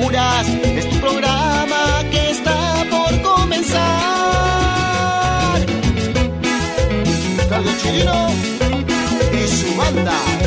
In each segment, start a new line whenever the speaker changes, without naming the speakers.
Es tu programa que está por comenzar. Carlos Chileno y su banda.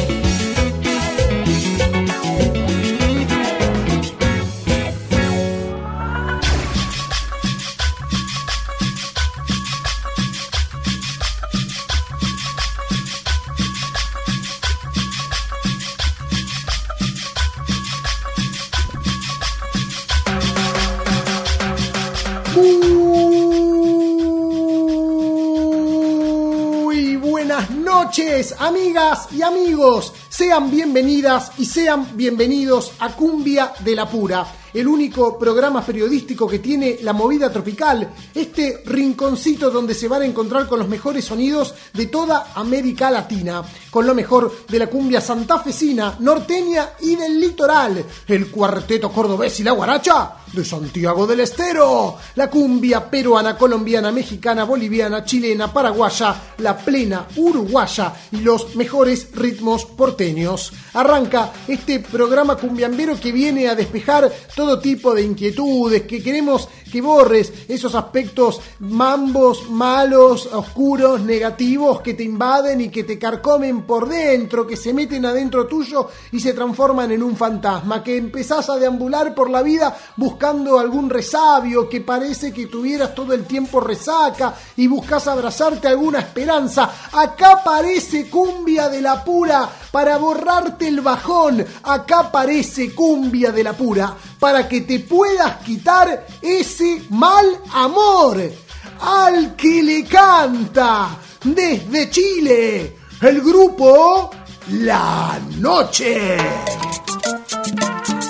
Amigas y amigos. Sean bienvenidas y sean bienvenidos a Cumbia de la Pura, el único programa periodístico que tiene la movida tropical, este rinconcito donde se van a encontrar con los mejores sonidos de toda América Latina, con lo mejor de la cumbia santafesina, norteña y del litoral, el cuarteto cordobés y la guaracha de Santiago del Estero, la cumbia peruana, colombiana, mexicana, boliviana, chilena, paraguaya, la plena uruguaya y los mejores ritmos porteños. Arranca este programa cumbiambero que viene a despejar todo tipo de inquietudes, que queremos que borres esos aspectos mambos, malos, oscuros, negativos que te invaden y que te carcomen por dentro, que se meten adentro tuyo y se transforman en un fantasma, que empezás a deambular por la vida buscando algún resabio, que parece que tuvieras todo el tiempo resaca y buscas abrazarte alguna esperanza. Acá parece cumbia de la pura para borrarte el bajón. Acá parece cumbia de la pura para que te puedas quitar ese mal amor al que le canta desde Chile el grupo La Noche.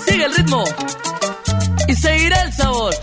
Sigue el ritmo y seguirá el sabor.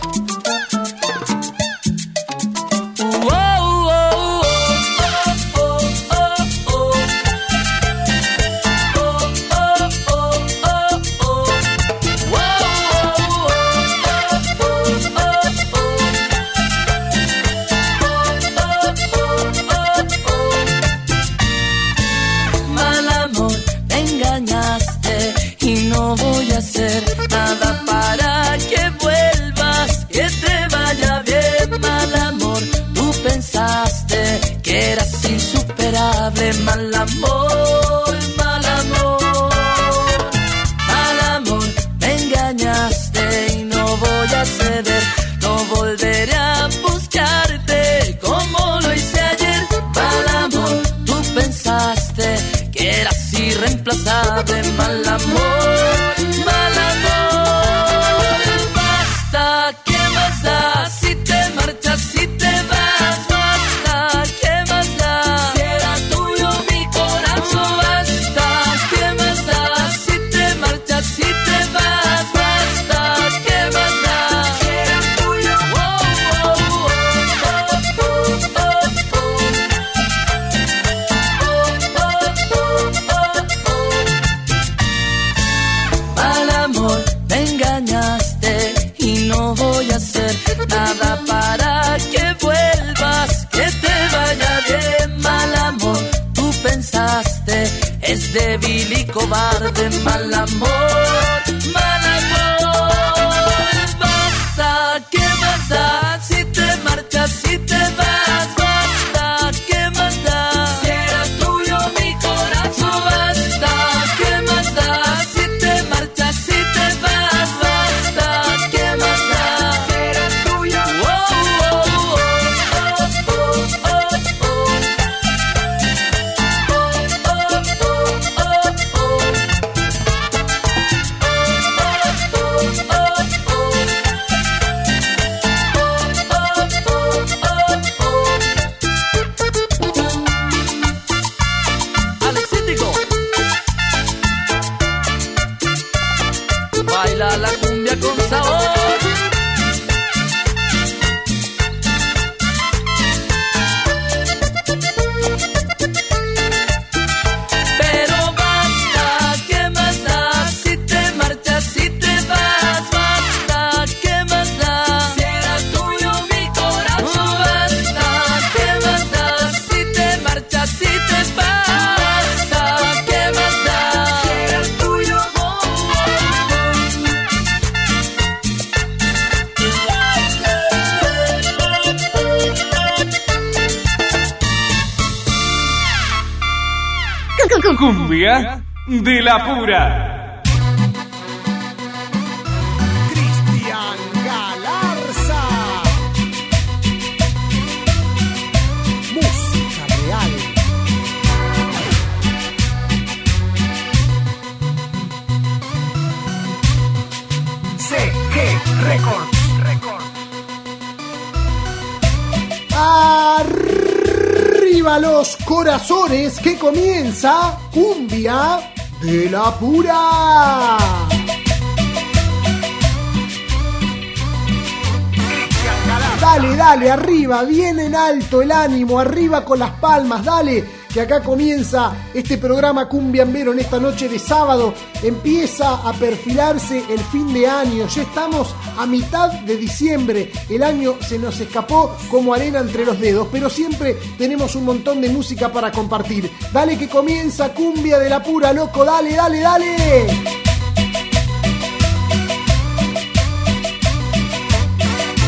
De la Pura.
Dale, dale, arriba, bien en alto el ánimo, arriba con las palmas, dale, que acá comienza este programa Cumbiambero en esta noche de sábado. Empieza a perfilarse el fin de año, ya estamos a mitad de diciembre. El año se nos escapó como arena entre los dedos, pero siempre tenemos un montón de música para compartir. Dale que comienza Cumbia de la Pura, loco, dale, dale, dale.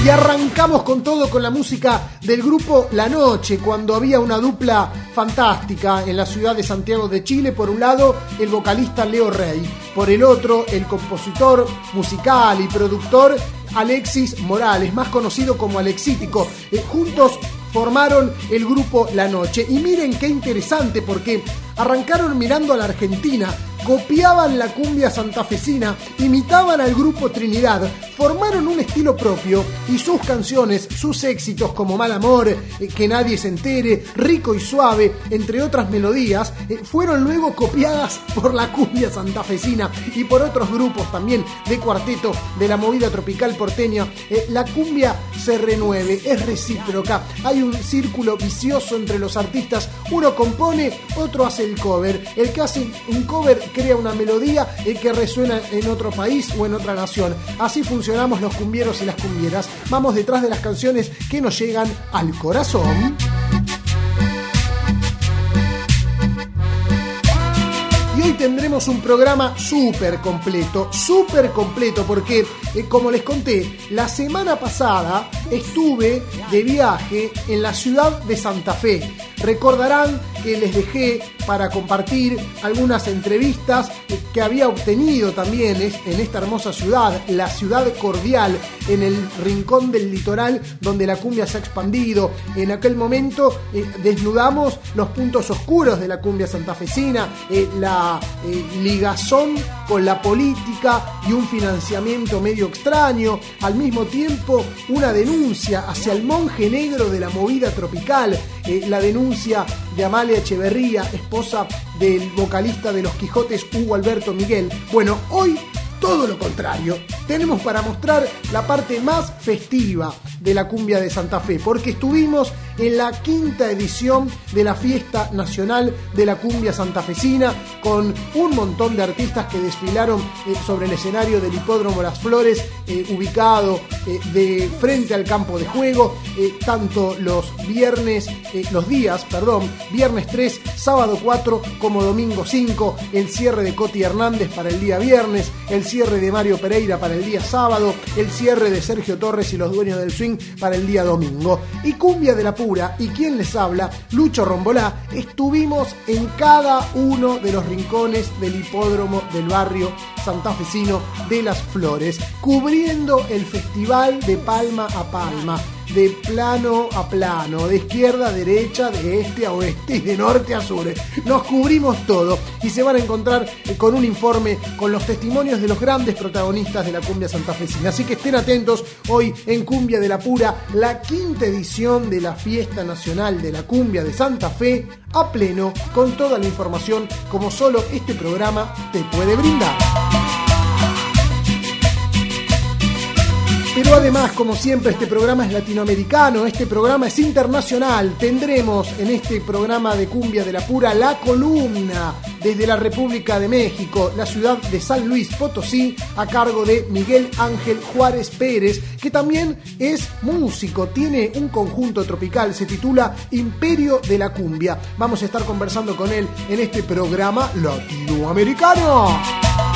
Y arrancamos con todo con la música del grupo La Noche, cuando había una dupla fantástica en la ciudad de Santiago de Chile. Por un lado, el vocalista Leo Rey. Por el otro, el compositor musical y productor Alexis Morales, más conocido como Alexítico. Eh, juntos formaron el grupo La Noche. Y miren qué interesante porque arrancaron mirando a la Argentina, copiaban la cumbia santafesina, imitaban al grupo Trinidad, formaron un estilo propio y sus canciones, sus éxitos como Mal Amor, eh, Que Nadie se entere, Rico y Suave, entre otras melodías, eh, fueron luego copiadas por la cumbia santafesina y por otros grupos también de cuarteto de la movida tropical porteña. Eh, la cumbia se renueve, es recíproca, hay un círculo vicioso entre los artistas, uno compone, otro hace el cover, el que hace un cover crea una melodía el que resuena en otro país o en otra nación. Así funcionamos los cumbieros y las cumbieras. Vamos detrás de las canciones que nos llegan al corazón. Hoy tendremos un programa súper completo, súper completo, porque eh, como les conté, la semana pasada estuve de viaje en la ciudad de Santa Fe. Recordarán que les dejé para compartir algunas entrevistas que había obtenido también en esta hermosa ciudad, la ciudad cordial, en el rincón del litoral donde la cumbia se ha expandido. En aquel momento eh, desnudamos los puntos oscuros de la cumbia santafesina, eh, la eh, ligazón con la política y un financiamiento medio extraño, al mismo tiempo una denuncia hacia el monje negro de la movida tropical, la denuncia de Amalia Echeverría, esposa del vocalista de Los Quijotes Hugo Alberto Miguel. Bueno, hoy todo lo contrario. Tenemos para mostrar la parte más festiva de la cumbia de Santa Fe, porque estuvimos en la quinta edición de la Fiesta Nacional de la Cumbia Santafesina, con un montón de artistas que desfilaron eh, sobre el escenario del Hipódromo Las Flores, eh, ubicado eh, de frente al campo de juego, tanto los viernes, los días, perdón, viernes 3, sábado 4, como domingo 5, el cierre de Coti Hernández para el día viernes, el cierre de Mario Pereira para el día sábado, el cierre de Sergio Torres y los dueños del swing para el día domingo. Y Cumbia de la Pura y quien les habla, Lucho Rombolá, estuvimos en cada uno de los rincones del hipódromo del barrio santafesino de Las Flores, cubriendo el festival de palma a palma de plano a plano, de izquierda a derecha, de este a oeste y de norte a sur. Nos cubrimos todo y se van a encontrar con un informe con los testimonios de los grandes protagonistas de la cumbia santafesina. Así que estén atentos hoy en Cumbia de la Pura, la quinta edición de la Fiesta Nacional de la Cumbia de Santa Fe, a pleno, con toda la información como solo este programa te puede brindar. Pero además, como siempre, este programa es latinoamericano, este programa es internacional. Tendremos en este programa de Cumbia de la Pura la columna desde la República de México, la ciudad de San Luis Potosí, a cargo de Miguel Ángel Juárez Pérez, que también es músico, tiene un conjunto tropical, se titula Imperio de la Cumbia. Vamos a estar conversando con él en este programa latinoamericano.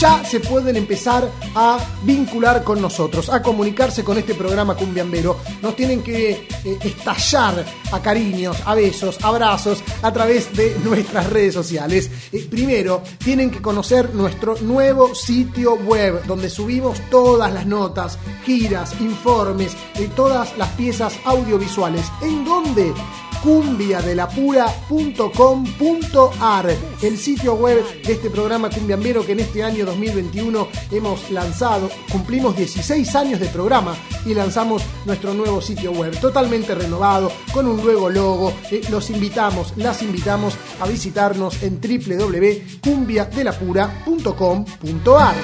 Ya se pueden empezar a vincular con nosotros, a comunicarse con este programa cumbiambero. Nos tienen que eh, estallar a cariños, a besos, abrazos a través de nuestras redes sociales. Eh, primero, tienen que conocer nuestro nuevo sitio web donde subimos todas las notas, giras, informes, eh, todas las piezas audiovisuales. ¿En dónde? cumbiadelapura.com.ar, el sitio web de este programa cumbiambero que en este año 2021 hemos lanzado. Cumplimos 16 años de programa y lanzamos nuestro nuevo sitio web, totalmente renovado, con un nuevo logo. Eh, los invitamos, las invitamos a visitarnos en www.cumbiadelapura.com.ar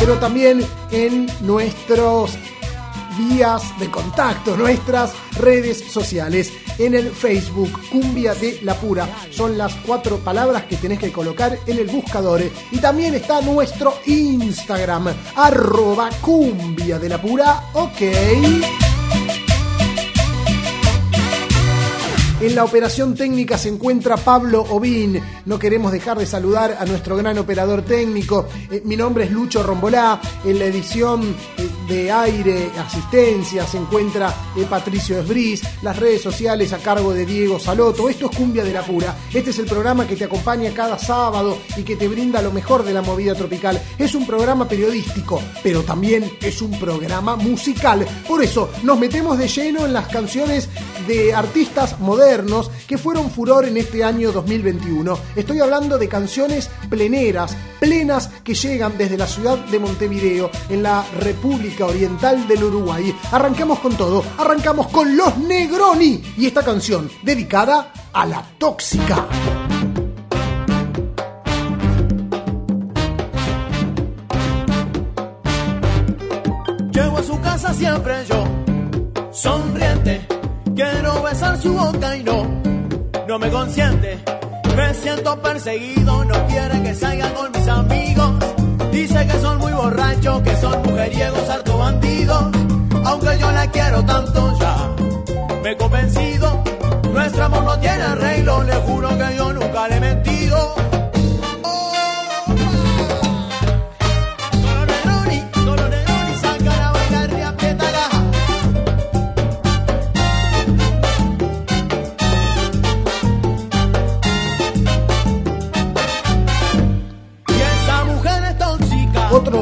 pero también en nuestros vías de contacto, nuestras redes sociales. En el Facebook, Cumbia de la Pura. Son las cuatro palabras que tenés que colocar en el buscador. Y también está nuestro Instagram, arroba Cumbia de la Pura. Ok. En la operación técnica se encuentra Pablo Obín. No queremos dejar de saludar a nuestro gran operador técnico. Eh, mi nombre es Lucho Rombolá. En la edición eh, de aire, asistencia, se encuentra eh, Patricio Esbris. Las redes sociales a cargo de Diego Saloto. Esto es Cumbia de la Pura. Este es el programa que te acompaña cada sábado y que te brinda lo mejor de la movida tropical. Es un programa periodístico, pero también es un programa musical. Por eso nos metemos de lleno en las canciones de artistas modernos que fueron furor en este año 2021. Estoy hablando de canciones pleneras, plenas que llegan desde la ciudad de Montevideo, en la República Oriental del Uruguay. Arrancamos con todo, arrancamos con Los Negroni y esta canción dedicada a la tóxica.
Llego a su casa siempre Quiero besar su boca y no, no me consiente. Me siento perseguido, no quiere que salga con mis amigos. Dice que son muy borrachos, que son mujeriegos, harto bandidos. Aunque yo la quiero tanto ya, me he convencido. Nuestro amor no tiene arreglo, le juro que yo nunca le he mentido.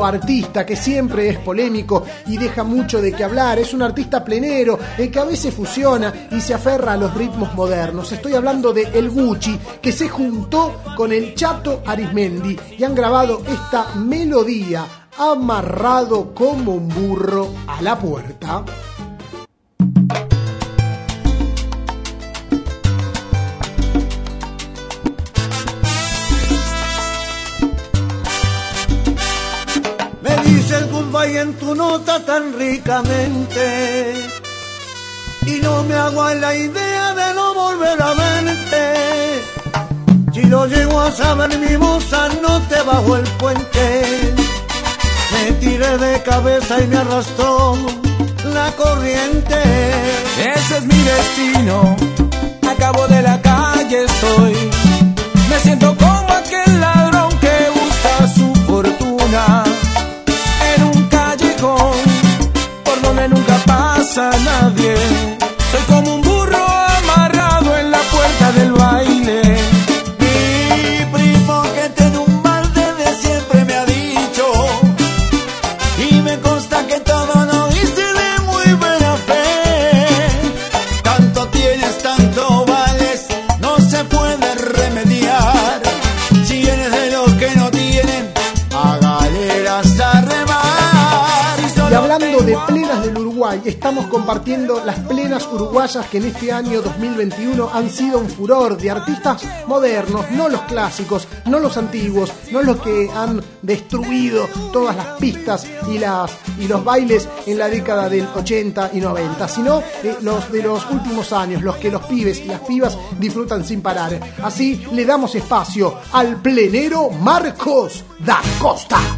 Artista que siempre es polémico y deja mucho de qué hablar. Es un artista plenero, el que a veces fusiona y se aferra a los ritmos modernos. Estoy hablando de El Gucci, que se juntó con el Chato Arismendi y han grabado esta melodía amarrado como un burro a la puerta.
Y en tu nota tan ricamente. Y no me hago a la idea de no volver a verte. Si lo llego a saber, mi moza no te bajo el puente. Me tiré de cabeza y me arrastró la corriente.
Ese es mi destino. Acabo de la calle estoy. Me siento como aquel ladrón que busca su fortuna a nadie. Soy como un burro amarrado en la puerta del baile.
Mi primo que te un mal desde siempre me ha dicho. Y me consta que todo lo hice de muy buena fe. Tanto tienes, tanto vales,
no
se puede remediar. Si eres de los que no tienen, a galeras a remar.
Y hablando de plenas del
Estamos compartiendo las plenas uruguayas que en este año 2021 han sido un furor de artistas modernos, no los clásicos, no los antiguos, no los que han destruido todas las pistas y, las, y los bailes en la década del 80 y 90, sino eh, los de los últimos años, los que los pibes y las pibas disfrutan sin parar. Así le damos espacio al plenero Marcos da Costa.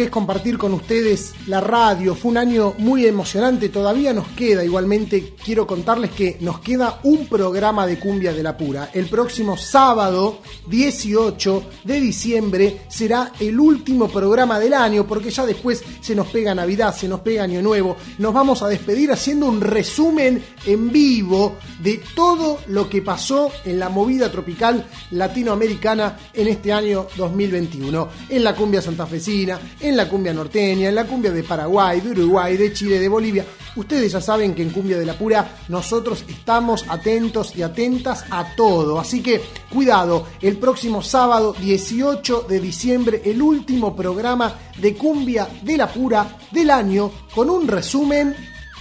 Que es compartir con ustedes la radio. Fue un año muy emocionante, todavía nos queda. Igualmente quiero contarles que nos queda un programa de cumbia de la pura. El próximo sábado 18 de diciembre será el último programa del año porque ya después se nos pega Navidad, se nos pega Año Nuevo. Nos vamos a despedir haciendo un resumen en vivo de todo lo que pasó en la movida tropical latinoamericana en este año 2021. En la cumbia santafesina, en la cumbia norteña, en la cumbia de Paraguay, de Uruguay, de Chile, de Bolivia. Ustedes ya saben que en Cumbia de la Pura nosotros estamos atentos y atentas a todo. Así que cuidado, el próximo sábado 18 de diciembre, el último programa de Cumbia de la Pura del año con un resumen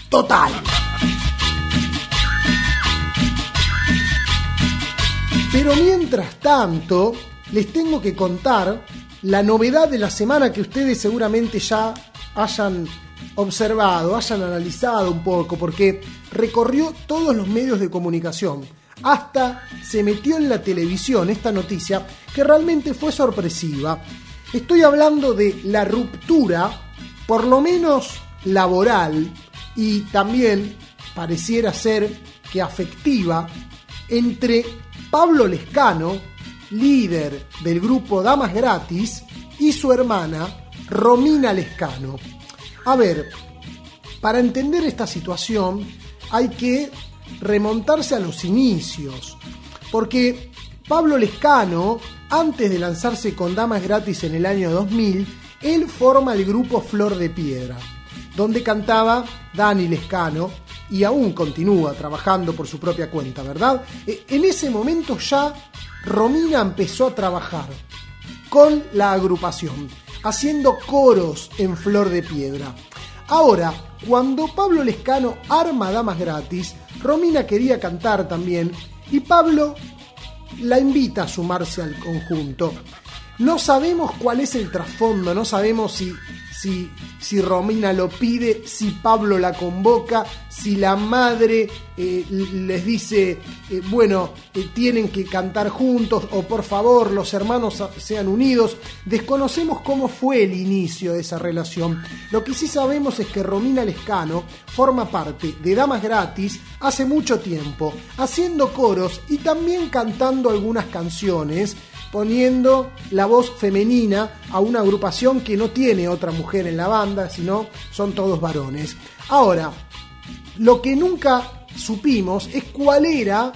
total.
Pero mientras tanto, les tengo que contar la novedad de la semana que ustedes seguramente ya hayan observado, hayan analizado un poco, porque recorrió todos los medios de comunicación. Hasta se metió en la televisión esta noticia que realmente fue sorpresiva. Estoy hablando de la ruptura, por lo menos laboral, y también pareciera ser que afectiva, entre Pablo Lescano, líder del grupo Damas Gratis, y su hermana Romina Lescano. A ver, para entender esta situación hay que remontarse a los inicios, porque Pablo Lescano, antes de lanzarse con Damas Gratis en el año 2000, él forma el grupo Flor de Piedra, donde cantaba Dani Lescano y aún continúa trabajando por su propia cuenta, ¿verdad? E, en ese momento ya Romina empezó a trabajar con la agrupación, haciendo coros en Flor de Piedra. Ahora, cuando Pablo Lescano arma Damas Gratis, Romina quería cantar también y Pablo la invita a sumarse al conjunto. No sabemos cuál es el trasfondo, no sabemos si si, si Romina lo pide, si Pablo la convoca, si la madre eh, les dice, eh, bueno, eh, tienen que cantar juntos o por favor los hermanos sean unidos. Desconocemos cómo fue el inicio de esa relación. Lo que sí sabemos es que Romina Lescano forma parte de Damas Gratis hace mucho tiempo, haciendo coros y también cantando algunas canciones poniendo la voz femenina a una agrupación que no tiene otra mujer en la banda, sino son todos varones. Ahora, lo que nunca supimos es cuál era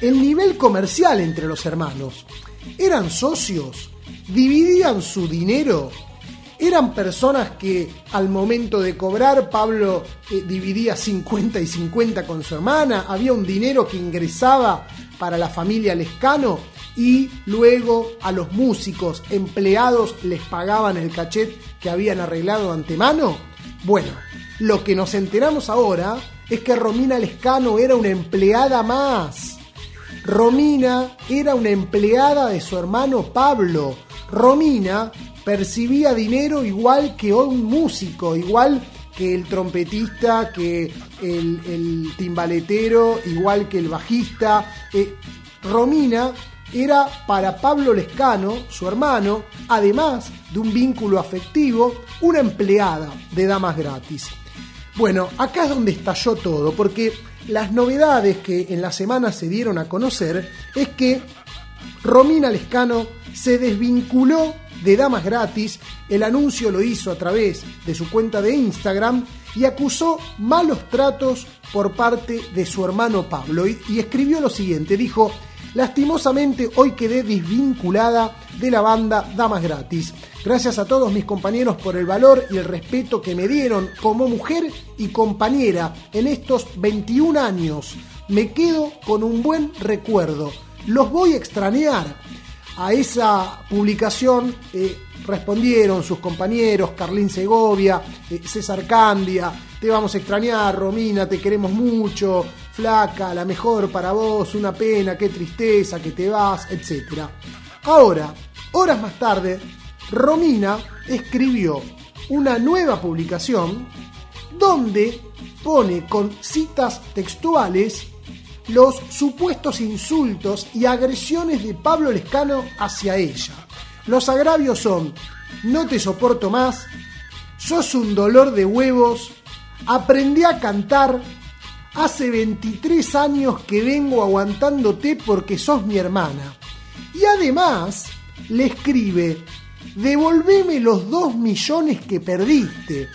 el nivel comercial entre los hermanos. ¿Eran socios? ¿Dividían su dinero? ¿Eran personas que al momento de cobrar Pablo eh, dividía 50 y 50 con su hermana? ¿Había un dinero que ingresaba para la familia Lescano? Y luego a los músicos empleados les pagaban el cachet que habían arreglado antemano? Bueno, lo que nos enteramos ahora es que Romina Lescano era una empleada más. Romina era una empleada de su hermano Pablo. Romina percibía dinero igual que un músico, igual que el trompetista, que el, timbaletero, igual que el bajista. Eh, Romina era para Pablo Lescano, su hermano, además de un vínculo afectivo, una empleada de Damas Gratis. Bueno, acá es donde estalló todo, porque las novedades que en la semana se dieron a conocer es que Romina Lescano se desvinculó de Damas Gratis, el anuncio lo hizo a través de su cuenta de Instagram y acusó malos tratos por parte de su hermano Pablo y, y escribió lo siguiente, dijo, Lastimosamente hoy quedé desvinculada de la banda Damas Gratis. Gracias a todos mis compañeros por el valor y el respeto que me dieron como mujer y compañera en estos 21 años. Me quedo con un buen recuerdo. Los voy a extrañar. A esa publicación eh, respondieron sus compañeros Carlín Segovia, eh, César Candia, te vamos a extrañar, Romina, te queremos mucho, flaca, la mejor para vos, una pena, qué tristeza que te vas, etc. Ahora, horas más tarde, Romina escribió una nueva publicación donde pone con citas textuales los supuestos insultos y agresiones de Pablo Lescano hacia ella. Los agravios son, no te soporto más, sos un dolor de huevos, aprendí a cantar, hace 23 años que vengo aguantándote porque sos mi hermana. Y además le escribe, devolveme los 2 millones que perdiste.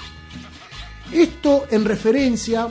Esto en referencia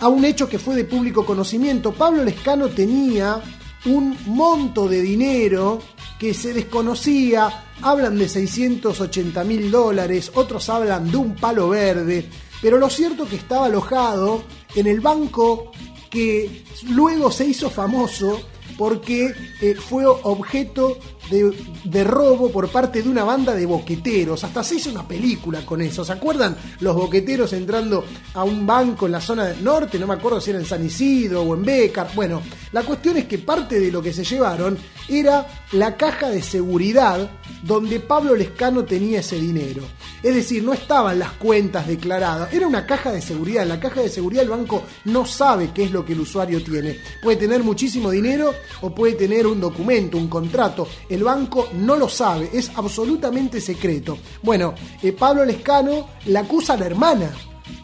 a un hecho que fue de público conocimiento. Pablo Lescano tenía un monto de dinero que se desconocía, hablan de 680 mil dólares, otros hablan de un palo verde, pero lo cierto que estaba alojado en el banco que luego se hizo famoso porque eh, fue objeto de, robo por parte de una banda de boqueteros. Hasta se hizo una película con eso. ¿Se acuerdan? Los boqueteros entrando a un banco en la zona del norte, no me acuerdo si era en San Isidro o en Becar. Bueno, la cuestión es que parte de lo que se llevaron era la caja de seguridad donde Pablo Lescano tenía ese dinero. Es decir, no estaban las cuentas declaradas, era una caja de seguridad. La caja de seguridad el banco no sabe qué es lo que el usuario tiene. Puede tener muchísimo dinero o puede tener un documento, un contrato. El banco no lo sabe, es absolutamente secreto. Bueno, eh, Pablo Lescano la acusa a la hermana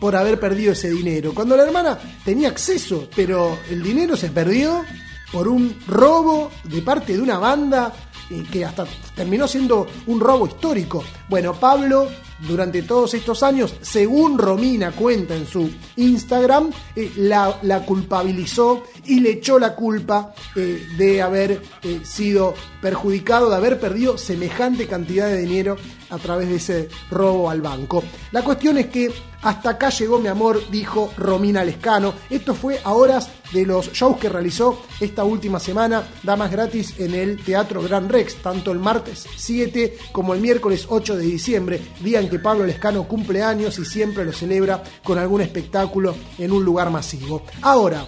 por haber perdido ese dinero. Cuando la hermana tenía acceso, pero el dinero se perdió por un robo de parte de una banda eh, que hasta terminó siendo un robo histórico. Bueno, Pablo durante todos estos años, según Romina cuenta en su Instagram, eh, la, culpabilizó y le echó la culpa eh, de haber eh, sido perjudicado, de haber perdido semejante cantidad de dinero a través de ese robo al banco. La cuestión es que hasta acá llegó mi amor, dijo Romina Lescano. Esto fue a horas de los shows que realizó esta última semana, damas gratis en el Teatro Gran Rex, tanto el martes 7 como el miércoles 8 de diciembre, día en que Pablo Lescano cumple años y siempre lo celebra con algún espectáculo en un lugar masivo. Ahora,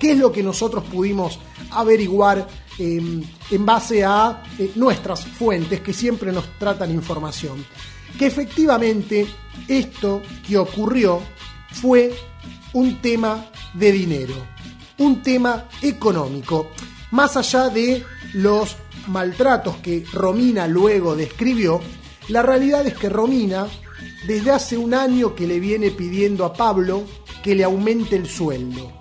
¿qué es lo que nosotros pudimos averiguar eh, en base a eh, nuestras fuentes que siempre nos tratan información? Que efectivamente esto que ocurrió fue un tema de dinero, un tema económico, más allá de los maltratos que Romina luego describió, la realidad es que Romina, desde hace un año que le viene pidiendo a Pablo que le aumente el sueldo.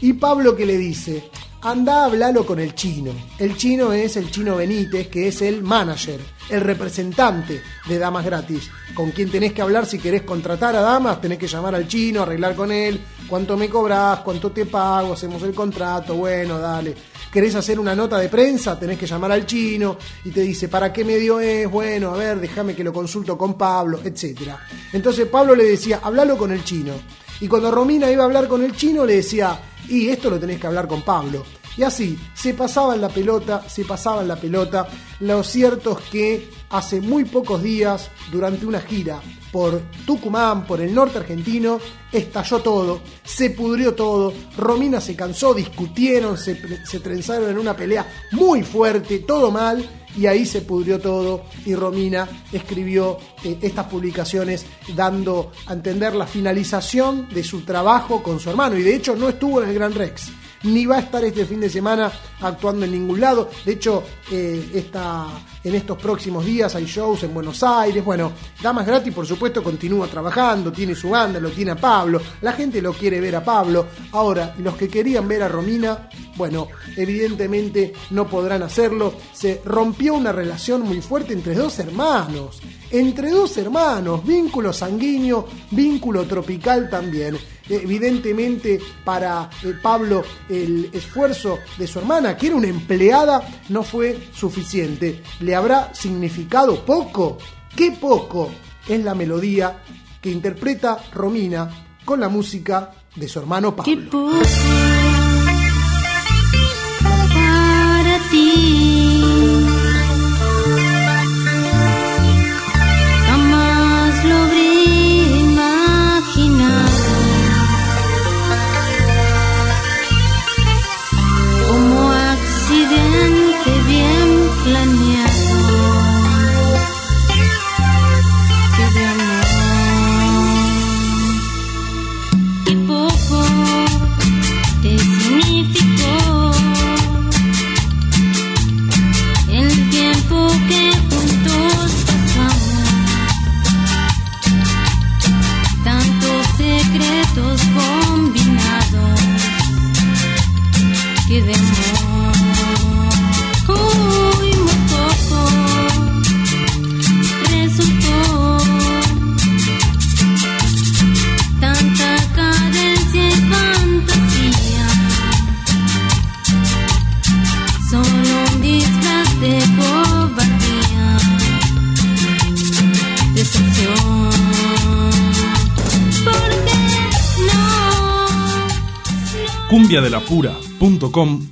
Y Pablo que le dice, anda a hablarlo con el chino. El chino es el chino Benítez, que es el manager, el representante de Damas Gratis. Con quien tenés que hablar si querés contratar a Damas, tenés que llamar al chino, arreglar con él, cuánto me cobras, cuánto te pago, hacemos el contrato, bueno, dale. ¿Querés hacer una nota de prensa? Tenés que llamar al chino y te dice, ¿para qué medio es? Bueno, a ver, déjame que lo consulto con Pablo, etc. Entonces Pablo le decía, hablalo con el chino. Y cuando Romina iba a hablar con el chino, le decía, y esto lo tenés que hablar con Pablo. Y así, se pasaban la pelota, se pasaban la pelota. Lo cierto es que hace muy pocos días, durante una gira por Tucumán, por el norte argentino, estalló todo, se pudrió todo, Romina se cansó, discutieron, se, trenzaron en una pelea muy fuerte, todo mal, y ahí se pudrió todo y Romina escribió eh, estas publicaciones dando a entender la finalización de su trabajo con su hermano y de hecho no estuvo en el Gran Rex ni va a estar este fin de semana actuando en ningún lado. De hecho, eh, está, en estos próximos días hay shows en Buenos Aires. Bueno, Damas Gratis, por supuesto, continúa trabajando, tiene su banda, lo tiene a Pablo. La gente lo quiere ver a Pablo. Ahora, los que querían ver a Romina, bueno, evidentemente no podrán hacerlo. Se rompió una relación muy fuerte entre dos hermanos. Entre dos hermanos, vínculo sanguíneo, vínculo tropical también evidentemente para eh, Pablo el esfuerzo de su hermana, que era una empleada, no fue suficiente. ¿Le habrá significado poco? ¿Qué poco? Es la melodía que interpreta Romina con la música de su hermano Pablo.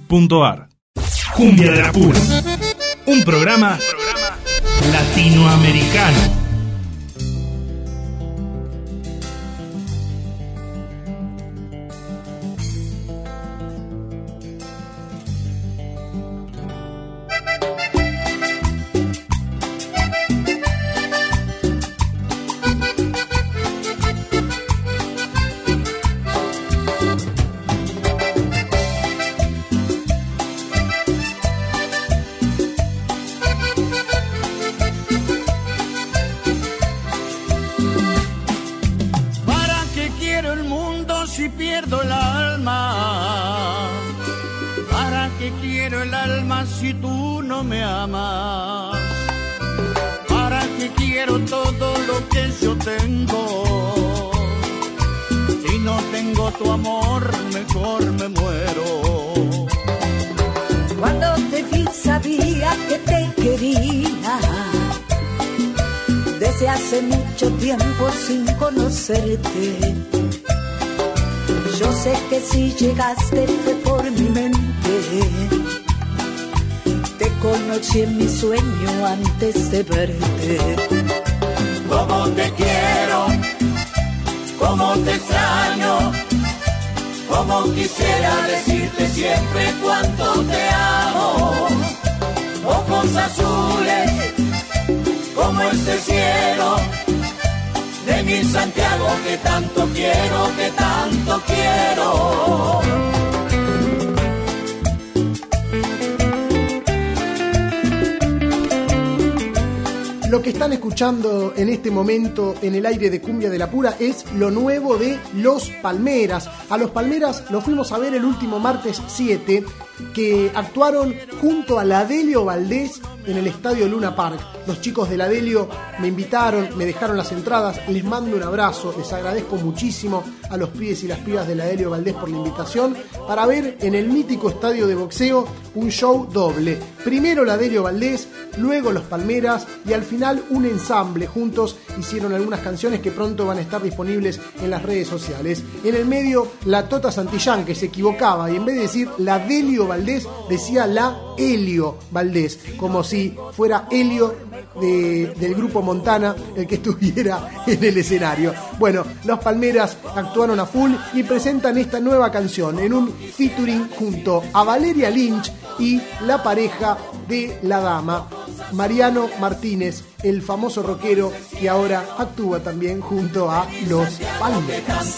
cumbiadelapura.com.ar Cumbia de la Pura. Un programa latinoamericano.
¿Para qué quiero todo lo que yo tengo? Si no tengo tu amor, mejor me muero.
Cuando te vi sabía que te quería. Desde hace mucho tiempo sin conocerte. Yo sé que si llegaste fue por mi mente. Conocí en mi sueño antes de verte.
Cómo te quiero, cómo te extraño, cómo quisiera decirte siempre cuánto te amo. Ojos azules, como este cielo, de mi Santiago que tanto quiero, que tanto quiero.
Lo que están escuchando en este momento en el aire de Cumbia de la Pura es lo nuevo de Los Palmeras. A Los Palmeras los fuimos a ver el último martes 7, que actuaron junto a la Delio Valdés en el Estadio Luna Park. Los chicos de la Delio me invitaron, me dejaron las entradas, les mando un abrazo, les agradezco muchísimo a los pibes y las pibas de la Delio Valdés por la invitación para ver en el mítico estadio de boxeo un show doble. Primero la Delio Valdés, luego los Palmeras y al final un ensamble. Juntos hicieron algunas canciones que pronto van a estar disponibles en las redes sociales. En el medio, la Tota Santillán, que se equivocaba y en vez de decir la Delio Valdés, decía la Helio Valdés, como si fuera Helio de- del grupo Montana el que estuviera en el escenario. Bueno, los Palmeras actuaron a full y presentan esta nueva canción en un featuring junto a Valeria Lynch y la pareja de la dama, Mariano Martínez, el famoso rockero que ahora actúa también junto a los Palmeras.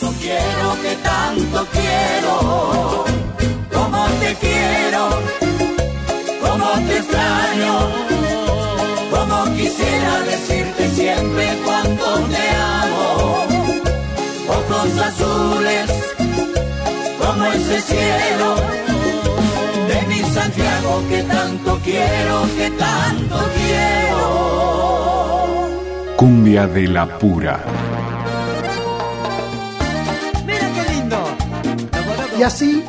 te extraño. Quisiera decirte siempre cuánto te amo. Ojos azules, como ese cielo. De mi Santiago que tanto quiero, que tanto quiero.
Cumbia de la Pura.
Mira qué lindo.
Y así,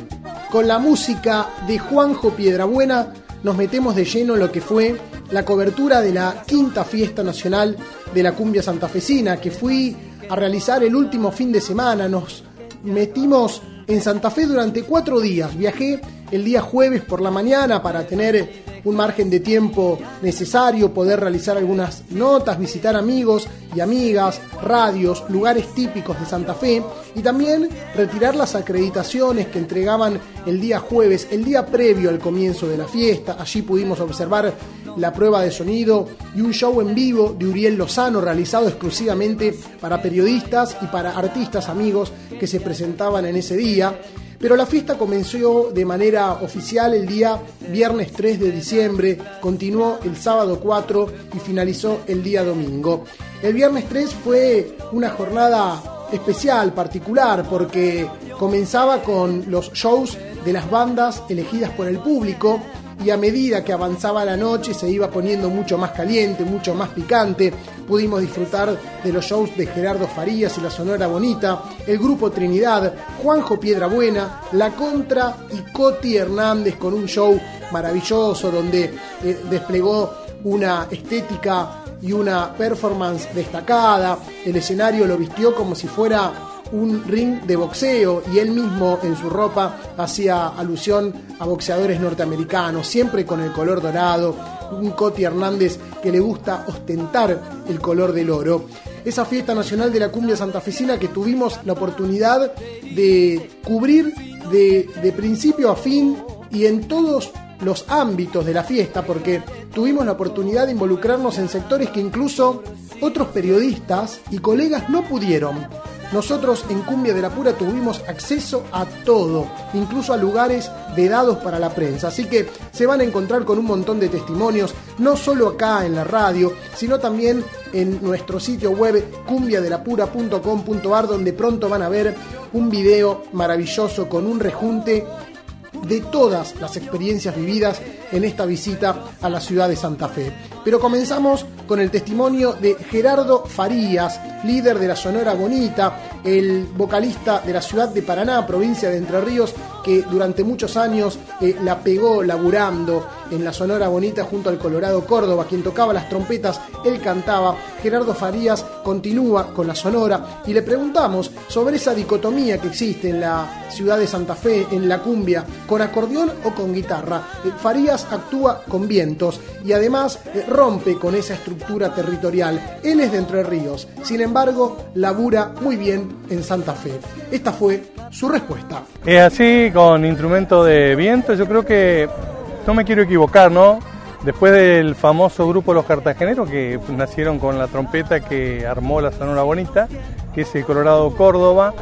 con la música de Juanjo Piedrabuena, nos metemos de lleno en lo que fue la cobertura de la quinta fiesta nacional de la cumbia santafesina, que fui a realizar el último fin de semana. Nos metimos en Santa Fe durante cuatro días. Viajé el día jueves por la mañana para tener un margen de tiempo necesario, poder realizar algunas notas, visitar amigos y amigas, radios, lugares típicos de Santa Fe y también retirar las acreditaciones que entregaban el día jueves, el día previo al comienzo de la fiesta. Allí pudimos observar la prueba de sonido y un show en vivo de Uriel Lozano realizado exclusivamente para periodistas y para artistas amigos que se presentaban en ese día. Pero la fiesta comenzó de manera oficial el día viernes 3 de diciembre, continuó el sábado 4 y finalizó el día domingo. El viernes 3 fue una jornada especial, particular, porque comenzaba con los shows de las bandas elegidas por el público y a medida que avanzaba la noche se iba poniendo mucho más caliente, mucho más picante. Pudimos disfrutar de los shows de Gerardo Farías y la Sonora Bonita, el grupo Trinidad, Juanjo Piedrabuena, La Contra y Coti Hernández con un show maravilloso donde eh, desplegó una estética y una performance destacada. El escenario lo vistió como si fuera un ring de boxeo y él mismo en su ropa hacía alusión a boxeadores norteamericanos, siempre con el color dorado, un Coti Hernández que le gusta ostentar el color del oro. Esa fiesta nacional de la cumbia santafesina que tuvimos la oportunidad de cubrir de, de principio a fin y en todos los ámbitos de la fiesta, porque tuvimos la oportunidad de involucrarnos en sectores que incluso otros periodistas y colegas no pudieron. Nosotros en Cumbia de la Pura tuvimos acceso a todo, incluso a lugares vedados para la prensa. Así que se van a encontrar con un montón de testimonios, no solo acá en la radio, sino también en nuestro sitio web cumbiadelapura.com.ar, donde pronto van a ver un video maravilloso con un rejunte de todas las experiencias vividas en esta visita a la ciudad de Santa Fe. Pero comenzamos con el testimonio de Gerardo Farías, líder de la Sonora Bonita, el vocalista de la ciudad de Paraná, provincia de Entre Ríos, que durante muchos años eh, la pegó laburando en la Sonora Bonita junto al Colorado Córdoba, quien tocaba las trompetas, él cantaba. Gerardo Farías continúa con la Sonora y le preguntamos sobre esa dicotomía que existe en la ciudad de Santa Fe, en la cumbia, con acordeón o con guitarra. Eh, Farías actúa con vientos y además eh, rompe con esa estructura territorial. Él es de Entre Ríos, sin embargo, labura muy bien en Santa Fe. Esta fue su respuesta.
Es así, con instrumento de viento, yo creo que no me quiero equivocar, ¿no? Después del famoso grupo Los Cartageneros, que nacieron con la trompeta que armó la Sonora Bonita, que es el Colorado Córdoba,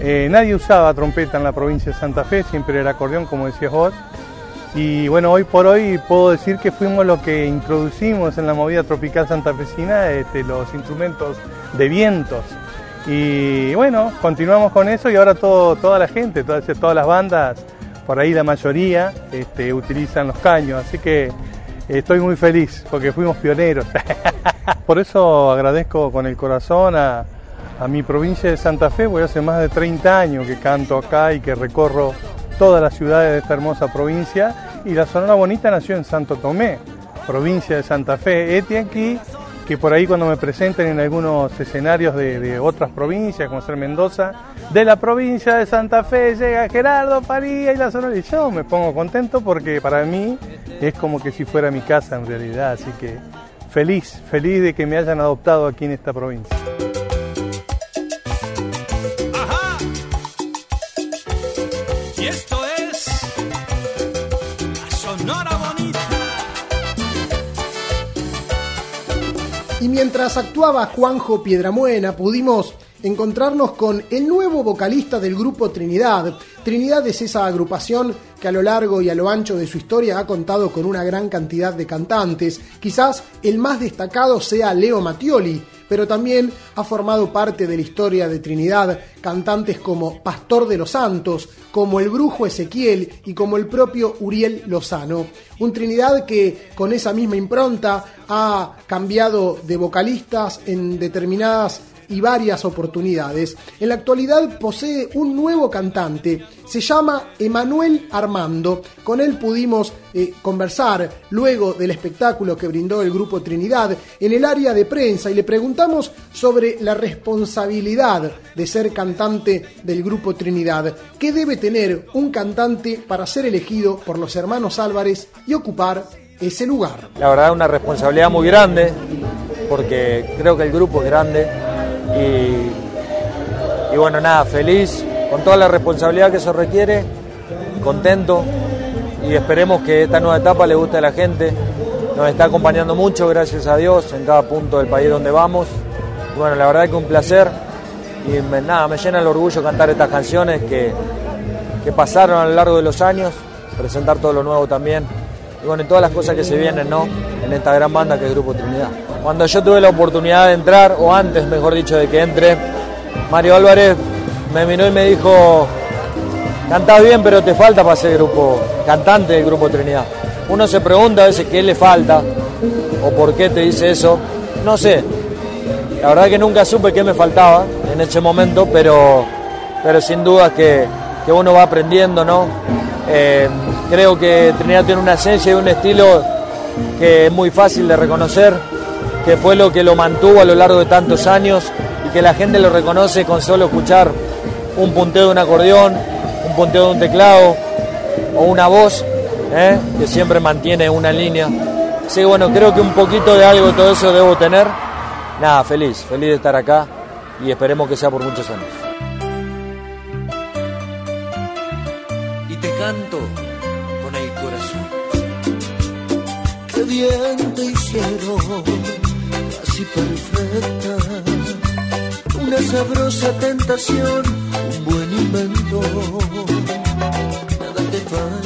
eh, nadie usaba trompeta en la provincia de Santa Fe, siempre era acordeón, como decías vos. Y bueno, hoy por hoy puedo decir que fuimos los que introducimos en la movida tropical santafesina este, los instrumentos de vientos. Y bueno, continuamos con eso y ahora todo, toda la gente, todas, todas las bandas, por ahí la mayoría, este, utilizan los caños. Así que estoy muy feliz porque fuimos pioneros. por eso agradezco con el corazón a, a mi provincia de Santa Fe, porque hace más de 30 años que canto acá y que recorro todas las ciudades de esta hermosa provincia. Y la Sonora Bonita nació en Santo Tomé, provincia de Santa Fe. Este aquí, que por ahí cuando me presenten en algunos escenarios de, otras provincias, como ser Mendoza, de la provincia de Santa Fe llega Gerardo Faría y la Sonora. Y yo me pongo contento porque para mí es como que si fuera mi casa en realidad. Así que feliz, feliz de que me hayan adoptado aquí en esta provincia.
Y
mientras actuaba Juanjo Piedramuena, pudimos encontrarnos con el nuevo vocalista del grupo Trinidad. Trinidad es esa agrupación que a lo largo y a lo ancho de su historia ha contado con una gran cantidad de cantantes. Quizás el más destacado sea Leo Mattioli, pero también ha formado parte de la historia de Trinidad cantantes como Pastor de los Santos, como el Brujo Ezequiel y como el propio Uriel Lozano. Un Trinidad que con esa misma impronta ha cambiado de vocalistas en determinadas y varias oportunidades. En la actualidad posee un nuevo cantante, se llama Emanuel Armando. Con él pudimos eh, conversar luego del espectáculo que brindó el grupo Trinidad en el área de prensa y le preguntamos sobre la responsabilidad de ser cantante del grupo Trinidad. ¿Qué debe tener un cantante para ser elegido por los hermanos Álvarez y ocupar ese lugar?
La verdad una responsabilidad muy grande porque creo que el grupo es grande y, y bueno, nada, feliz con toda la responsabilidad que eso requiere, contento y esperemos que esta nueva etapa le guste a la gente. Nos está acompañando mucho, gracias a Dios, en cada punto del país donde vamos. Y bueno, la verdad que un placer y me, nada, me llena el orgullo cantar estas canciones que, que pasaron a lo largo de los años, presentar todo lo nuevo también. Y bueno, todas las cosas que se vienen, ¿no? En esta gran banda que es Grupo Trinidad. Cuando yo tuve la oportunidad de entrar, o antes, mejor dicho, de que entre, Mario Álvarez me miró y me dijo, cantás bien, pero te falta para ser grupo, cantante del Grupo Trinidad. Uno se pregunta a veces qué le falta, o por qué te dice eso, no sé. La verdad que nunca supe qué me faltaba en ese momento, pero, pero sin duda que, que uno va aprendiendo, ¿no? Eh, creo que Trinidad tiene una esencia y un estilo que es muy fácil de reconocer, que fue lo que lo mantuvo a lo largo de tantos años y que la gente lo reconoce con solo escuchar un punteo de un acordeón, un punteo de un teclado o una voz ¿eh? que siempre mantiene una línea. Así que bueno, creo que un poquito de algo de todo eso debo tener. Nada, feliz, feliz de estar acá y esperemos que sea por muchos años.
Y te canto con el corazón.
Qué bien te hicieron, casi perfecta. Una sabrosa tentación,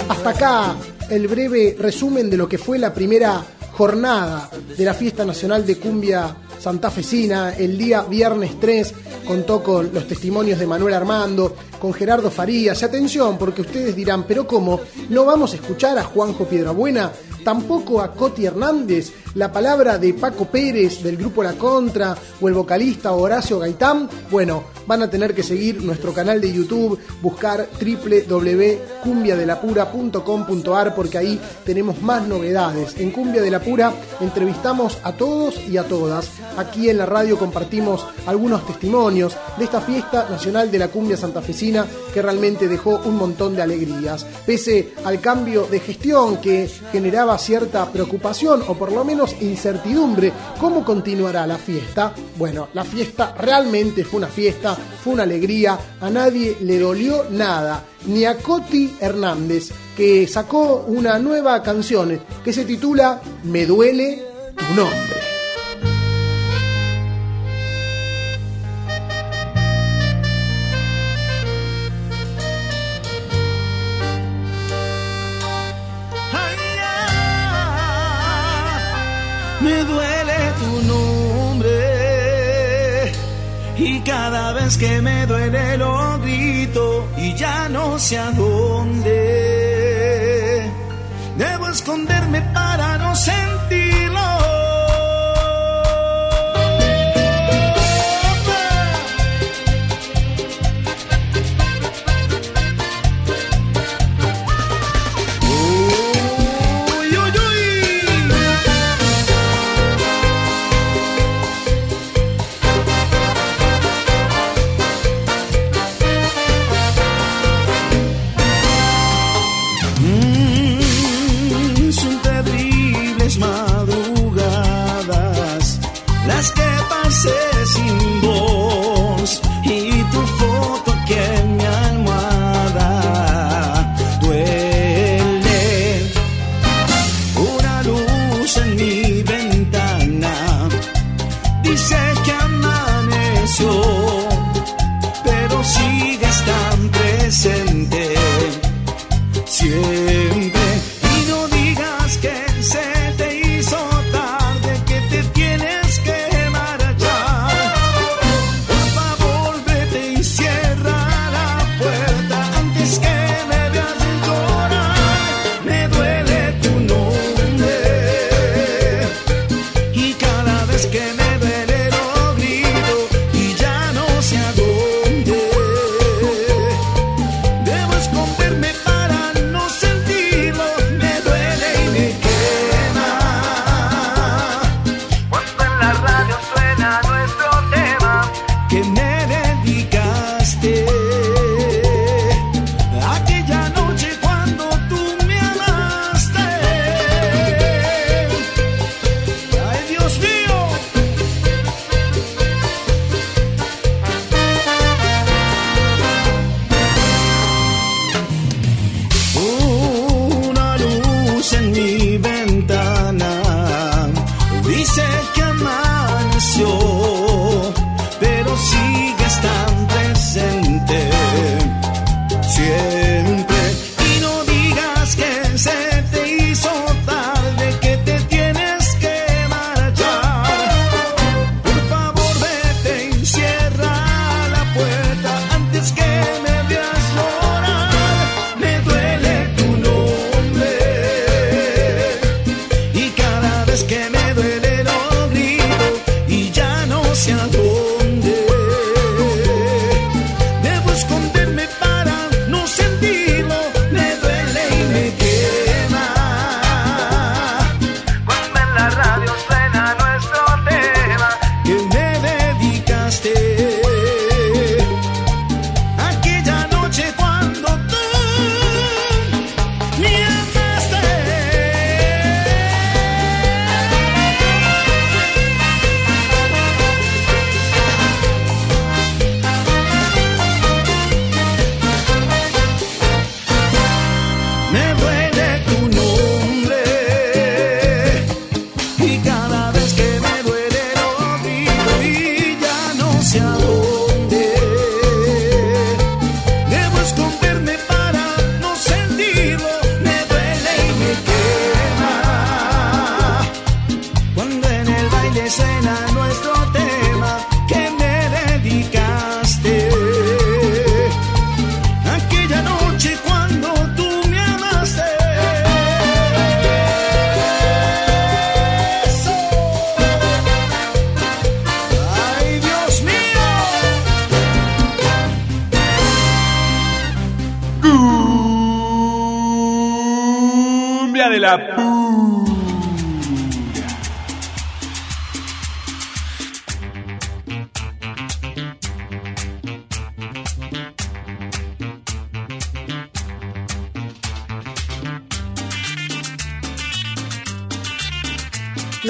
Hasta acá el breve resumen de lo que fue la primera jornada de la Fiesta Nacional de Cumbia Santafesina. El día viernes 3 contó con los testimonios de Manuel Armando, con Gerardo Farías. Y atención, porque ustedes dirán, pero ¿cómo? ¿No vamos a escuchar a Juanjo Piedrabuena? Tampoco a Coti Hernández, la palabra de Paco Pérez del grupo La Contra o el vocalista Horacio Gaitán. Bueno, van a tener que seguir nuestro canal de YouTube, buscar www.cumbiadelapura.com.ar porque ahí tenemos más novedades. En Cumbia de la Pura entrevistamos a todos y a todas. Aquí en la radio compartimos algunos testimonios de esta fiesta nacional de la cumbia santafesina que realmente dejó un montón de alegrías. Pese al cambio de gestión que generaba cierta preocupación o por lo menos incertidumbre, ¿cómo continuará la fiesta? Bueno, la fiesta realmente fue una fiesta, fue una alegría, a nadie le dolió nada, ni a Coti Hernández, que sacó una nueva canción que se titula Me duele tu nombre.
Cada vez que me duele lo grito y ya no sé a dónde. Debo esconderme para no sentirlo.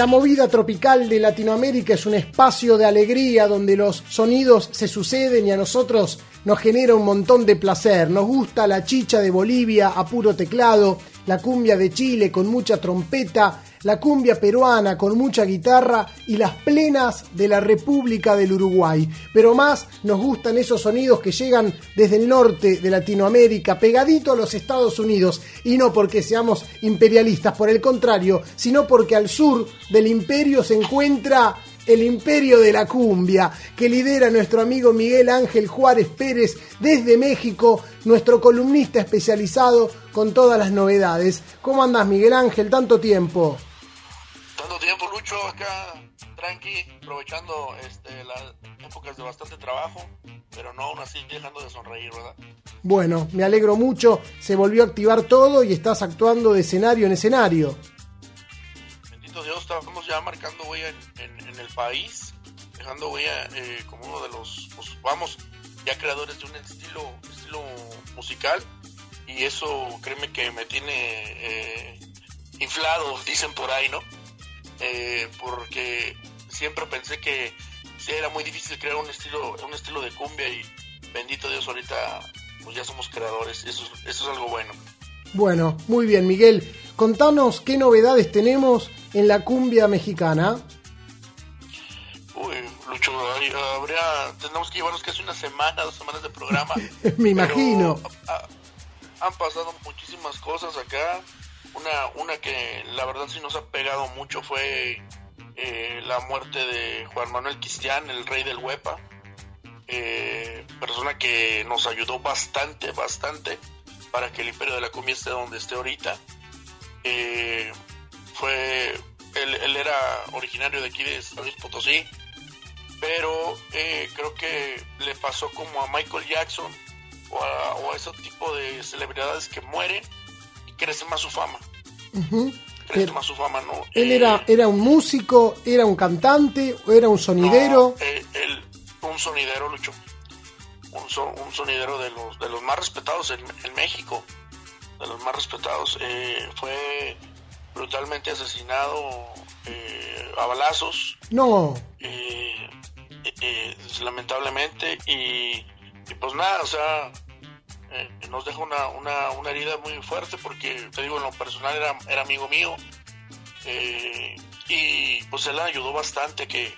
Movida tropical de Latinoamérica es un espacio de alegría donde los sonidos se suceden y a nosotros nos genera un montón de placer. Nos gusta la chicha de Bolivia a puro teclado, la cumbia de Chile con mucha trompeta, la cumbia peruana con mucha guitarra y las plenas de la República del Uruguay. Pero más nos gustan esos sonidos que llegan desde el norte de Latinoamérica, pegadito a los Estados Unidos, y no porque seamos imperialistas, por el contrario, sino porque al sur del imperio se encuentra el imperio de la cumbia, que lidera nuestro amigo Miguel Ángel Juárez Pérez desde México, nuestro columnista especializado con todas las novedades. ¿Cómo andas Miguel Ángel? Tanto tiempo.
Tanto tiempo, Lucho, acá tranqui, aprovechando este, las épocas de bastante trabajo, pero no aún así dejando de sonreír, ¿verdad?
Bueno, me alegro mucho, se volvió a activar todo y estás actuando de escenario en escenario.
Bendito Dios, estamos ya marcando huella en, en- en el país, dejando huella eh, como uno de los, pues, vamos, ya creadores de un estilo, estilo musical, y eso créeme que me tiene eh, inflado, dicen por ahí, ¿no? Eh, porque siempre pensé que sí era muy difícil crear un estilo, un estilo de cumbia y bendito Dios ahorita pues ya somos creadores, eso, es- eso es algo bueno.
Bueno, muy bien Miguel, contanos qué novedades tenemos en la cumbia mexicana.
Uy, Lucho, hay- habría, tenemos que llevarnos casi una semana, dos semanas de programa.
Me imagino.
Han pasado muchísimas cosas acá. Una, una que la verdad sí nos ha pegado mucho fue eh, la muerte de Juan Manuel Cristian, el rey del Huepa. Eh, persona que nos ayudó bastante, bastante para que el imperio de la cumbia esté donde esté ahorita. Eh, fue, él, él era originario de aquí de San Luis Potosí, pero creo que le pasó como a Michael Jackson o a, o a ese tipo de celebridades que mueren y crece más su fama,
Pero,
más su fama, ¿no?
¿Él
Eh,
era, era un músico, era un cantante era un sonidero?
No, eh, él, un sonidero, Lucho. Un, un sonidero de los, de los más respetados en, en México. De los más respetados. Eh, fue brutalmente asesinado eh, a balazos.
No,
eh, eh, lamentablemente. Y, y pues nada, o sea, eh, nos deja una, una, una herida muy fuerte porque, te digo, en lo personal era, era amigo mío. Eh, y pues él ayudó bastante que,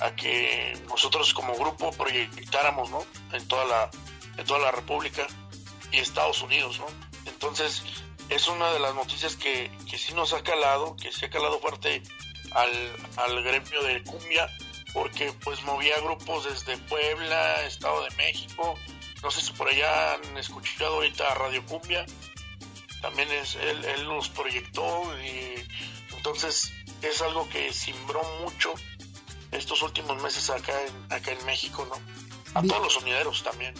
a que nosotros como grupo proyectáramos, ¿no? En toda la, en toda la República y Estados Unidos, ¿no? Entonces, es una de las noticias que, que sí nos ha calado, que sí ha calado fuerte al, al gremio de cumbia, porque pues movía grupos desde Puebla, Estado de México, no sé si por allá han escuchado ahorita Radio Cumbia, también es, él, él los proyectó y entonces es algo que simbró mucho estos últimos meses acá en, acá en México, ¿no? A
Bien.
todos los sonideros también.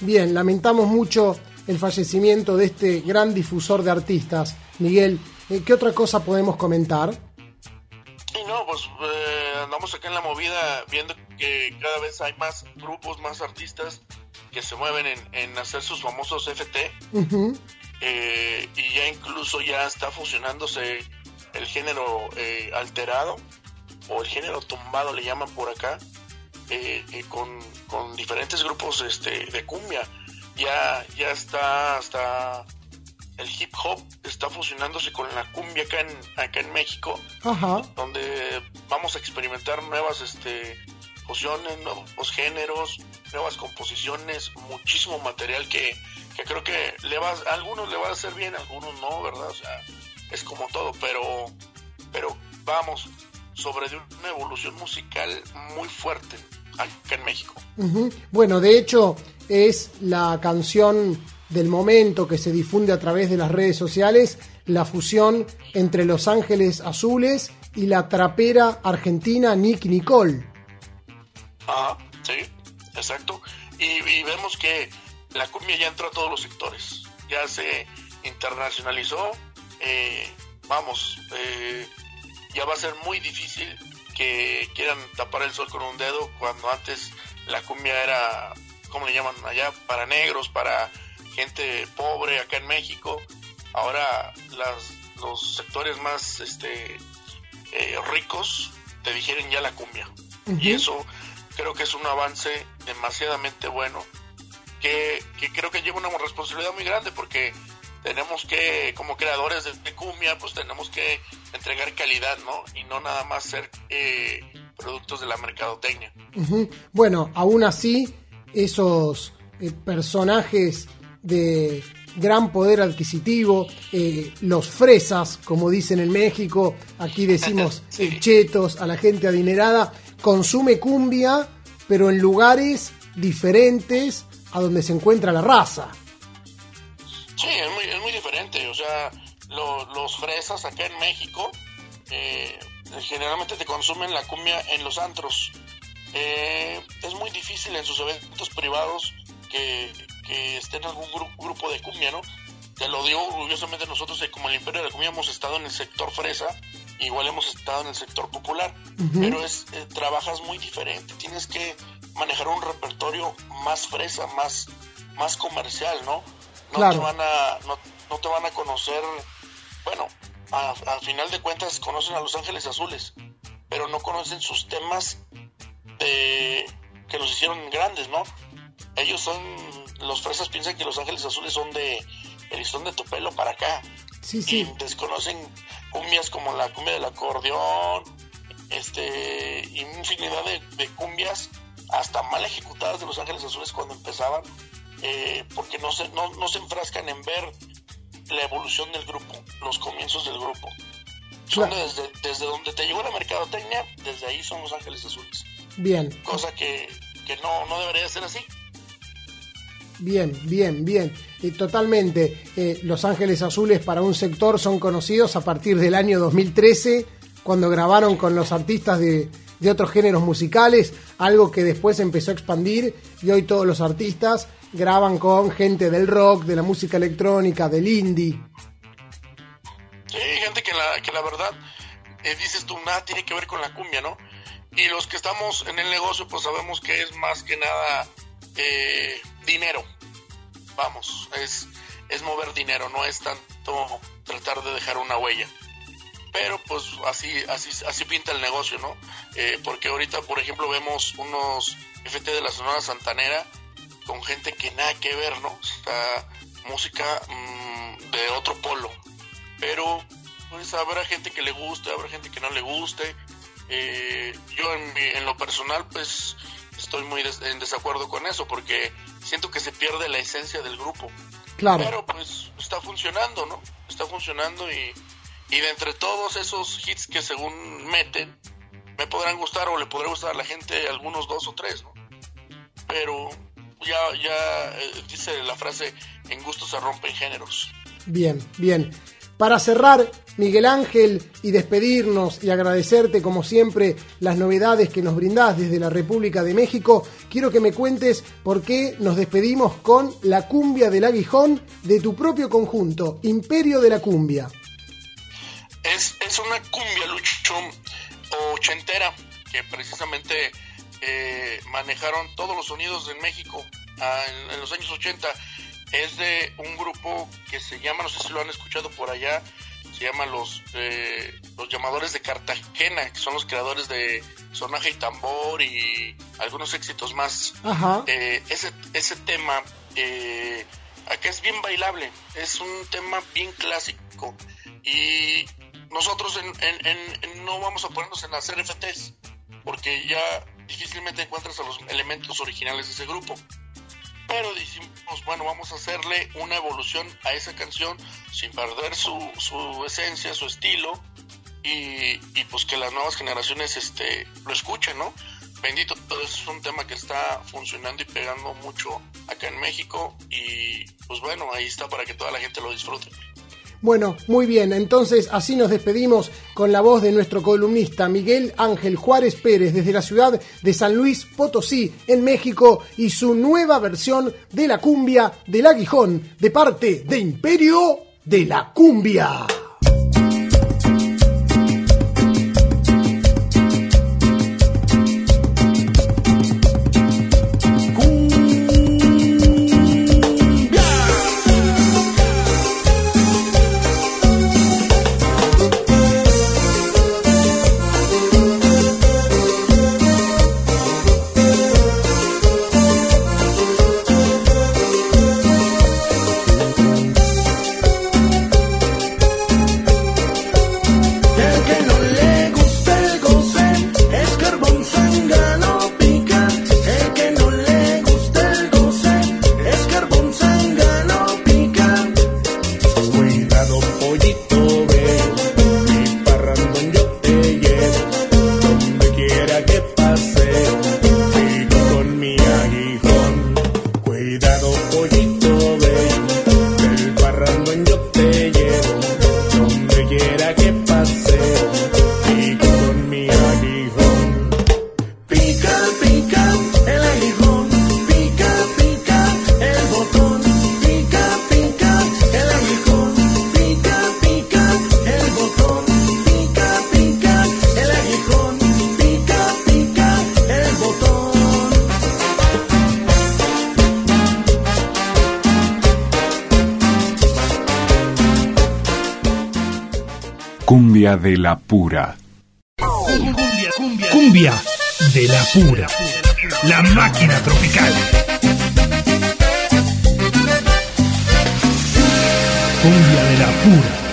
Bien, lamentamos mucho el fallecimiento de este gran difusor de artistas. Miguel, eh, ¿qué otra cosa podemos comentar?
Y no, pues eh, andamos acá en la movida viendo que cada vez hay más grupos, más artistas que se mueven en, en hacer sus famosos FT
Ujú.
eh, y ya incluso ya está fusionándose el género eh, alterado o el género tumbado le llaman por acá eh, eh, con, con diferentes grupos este, de cumbia ya ya está hasta el hip hop está fusionándose con la cumbia acá en acá en México
Ajá.
donde vamos a experimentar nuevas este fusiones, nuevos géneros, nuevas composiciones, muchísimo material que, que creo que le va, a algunos le va a hacer bien, a algunos no, ¿verdad? O sea, es como todo, pero, pero vamos, sobre una evolución musical muy fuerte acá en México.
Bueno, de hecho, es la canción del momento que se difunde a través de las redes sociales, la fusión entre Los Ángeles Azules y la trapera argentina Nick Nicole.
Sí, exacto. Y, y vemos que la cumbia ya entró a todos los sectores, ya se internacionalizó, eh, vamos, eh, ya va a ser muy difícil que quieran tapar el sol con un dedo cuando antes la cumbia era, ¿cómo le llaman allá? Para negros, para gente pobre acá en México. Ahora las, los sectores más este, eh, ricos te digieren ya la cumbia. Y eso creo que es un avance demasiadamente bueno que, creo que lleva una responsabilidad muy grande porque tenemos que, como creadores de, cumbia, pues tenemos que entregar calidad, ¿no? Y no nada más ser eh, productos de la mercadotecnia.
Bueno, aún así, esos eh, personajes de gran poder adquisitivo, eh, los fresas, como dicen en México, aquí decimos eh, chetos a la gente adinerada, consume cumbia, pero en lugares diferentes a donde se encuentra la raza.
Sí, es muy, es muy diferente. O sea, lo- los fresas acá en México eh, generalmente te consumen la cumbia en los antros. Eh, es muy difícil en sus eventos privados que, que esté en algún gru- grupo de cumbia, ¿no? Te lo digo orgullosamente nosotros, que como el Imperio de la Cumbia hemos estado en el sector fresa, igual hemos estado en el sector popular, pero es eh, trabajas muy diferente, tienes que manejar un repertorio más fresa, más, más comercial, ¿no? No
Claro.
te van a, no, no te van a conocer, bueno, a, a final de cuentas conocen a Los Ángeles Azules, pero no conocen sus temas de, que los hicieron grandes, ¿no? Ellos son, los fresas piensan que Los Ángeles Azules son de el listón de tu pelo para acá.
Sí, sí.
Y desconocen cumbias como la cumbia del acordeón, este, infinidad de, de cumbias hasta mal ejecutadas de Los Ángeles Azules cuando empezaban, eh, porque no se, no, no se enfrascan en ver la evolución del grupo, los comienzos del grupo. Son
Claro.
desde, desde donde te llegó la mercadotecnia, desde ahí son Los Ángeles Azules.
Bien,
Cosa que, que no, no debería ser así.
Bien, bien, bien. Eh, totalmente. Los Ángeles Azules para un sector son conocidos a partir del año 2013, cuando grabaron con los artistas de, de otros géneros musicales, algo que después empezó a expandir y hoy todos los artistas graban con gente del rock, de la música electrónica, del indie.
Sí, gente que la, que la verdad, eh, dices tú, nada tiene que ver con la cumbia, ¿no? Y los que estamos en el negocio, pues sabemos que es más que nada eh, dinero. Vamos, es, es mover dinero, no es tanto tratar de dejar una huella. Pero pues así, así, así pinta el negocio, ¿no? Eh, porque ahorita, por ejemplo, vemos unos FT de la Sonora Santanera con gente que nada que ver, ¿no? O música mm, de otro polo. Pero pues habrá gente que le guste, habrá gente que no le guste. Eh, yo en, mi- en lo personal pues estoy muy des- en desacuerdo con eso porque siento que se pierde la esencia del grupo.
Claro.
Pero pues está funcionando, ¿no? Está funcionando y, y de entre todos esos hits que según meten, me podrán gustar o le podrá gustar a la gente algunos dos o tres, ¿no? Pero ya, ya eh, dice la frase, en gusto se rompen géneros.
Bien, bien. Para cerrar, Miguel Ángel, y despedirnos y agradecerte como siempre las novedades que nos brindás desde la República de México, quiero que me cuentes por qué nos despedimos con la cumbia del aguijón de tu propio conjunto, Imperio de la Cumbia.
Es, es una cumbia, Lucho, ochentera, que precisamente eh, manejaron todos los sonidos en México ah, en, en los años 80. Es de un grupo que se llama, no sé si lo han escuchado por allá, se llama Los, eh, los Llamadores de Cartagena, que son los creadores de Sonaje y Tambor y algunos éxitos más.
Ajá.
Eh, ese, ese tema eh, acá es bien bailable, es un tema bien clásico y nosotros en, en- en- en- no vamos a ponernos en hacer FTs porque ya difícilmente encuentras a los elementos originales de ese grupo. Pero decimos, bueno, vamos a hacerle una evolución a esa canción sin perder su, su esencia, su estilo, y, y, pues que las nuevas generaciones este, lo escuchen, ¿no? Bendito, todo es un tema que está funcionando y pegando mucho acá en México, y pues bueno, ahí está para que toda la gente lo disfrute.
Bueno, muy bien, entonces así nos despedimos con la voz de nuestro columnista Miguel Ángel Juárez Pérez desde la ciudad de San Luis Potosí, en México, y su nueva versión de la cumbia del aguijón de parte de Imperio de la Cumbia.
De la pura.
Cumbia, cumbia, cumbia de la pura. La máquina tropical. Cumbia de la pura.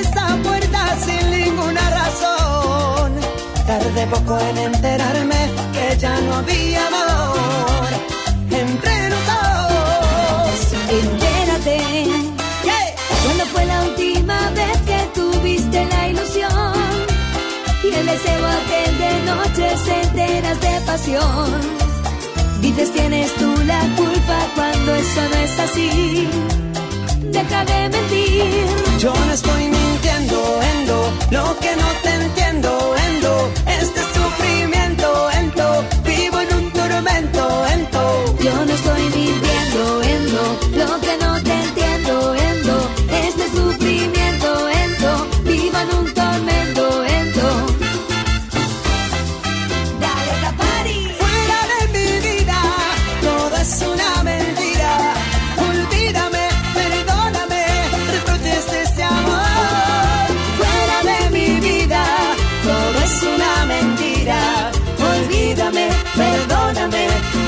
Esa puerta sin ninguna razón. Tardé poco en enterarme que ya no había amor entre nosotros.
Entérate. ¿Cuándo fue la última vez que tuviste la ilusión? Y el deseo aquel de noches enteras de pasión. Dices tienes tú la culpa cuando eso no es así. Deja de mentir.
Yo no estoy mintiendo, Endo, lo que no te entiendo, Endo, este sufrimiento, Endo, vivo en un tormento, Endo.
Yo no estoy mintiendo,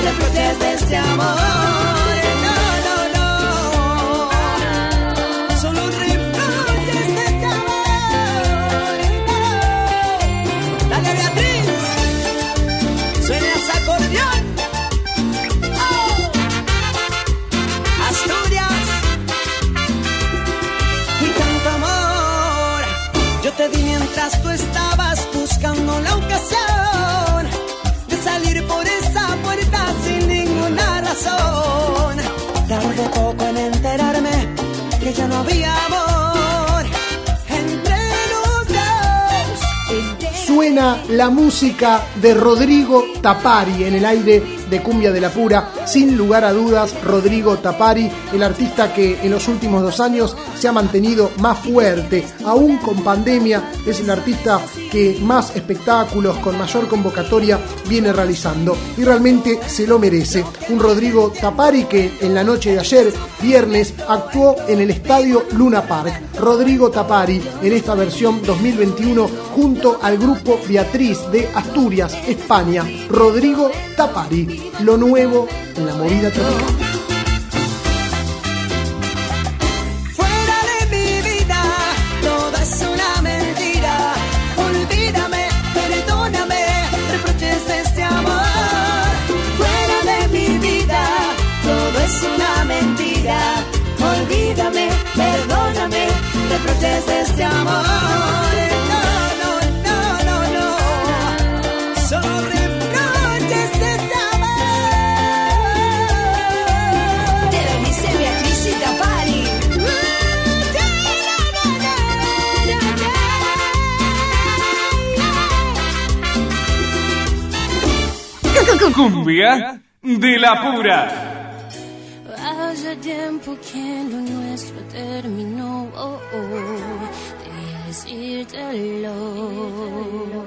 reproches de este amor. En enterarme que ya no
suena la música de Rodrigo Tapari en el aire de Cumbia de la Pura. Sin lugar a dudas, Rodrigo Tapari, el artista que en los últimos dos años se ha mantenido más fuerte, aún con pandemia, es el artista que más espectáculos, con mayor convocatoria, viene realizando. Y realmente se lo merece. Un Rodrigo Tapari que en la noche de ayer, viernes, actuó en el estadio Luna Park. Rodrigo Tapari en esta versión 2021 junto al grupo Beatriz de Asturias, España. Rodrigo Tapari, lo nuevo en la movida tropical.
Perdóname, reproches de este amor. Este.
Cumbia de la pura.
Hace tiempo que decírtelo.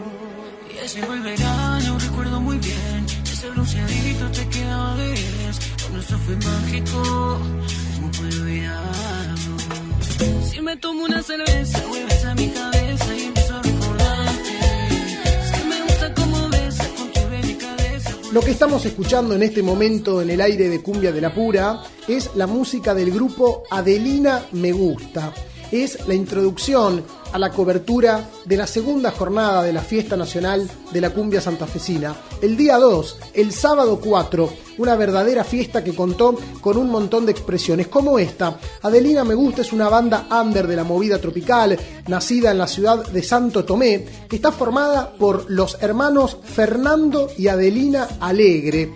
Y ese fue el verano, recuerdo muy bien. Ese bronceadito te quedaba de 10. Lo nuestro fue mágico. ¿Cómo puedo olvidarlo? Si me tomo una cerveza, vuelves a mi cabeza y empiezo a recordarte. Es que me gusta cómo besas con tu delicadeza.
Lo que estamos escuchando en este momento en el aire de Cumbia de la Pura es la música del grupo Adelina Me Gusta. Es la introducción a la cobertura de la segunda jornada de la Fiesta Nacional de la Cumbia Santafesina. El día 2, el sábado 4, una verdadera fiesta que contó con un montón de expresiones como esta. Adelina Me Gusta es una banda under de la movida tropical, nacida en la ciudad de Santo Tomé, que está formada por los hermanos Fernando y Adelina Alegre.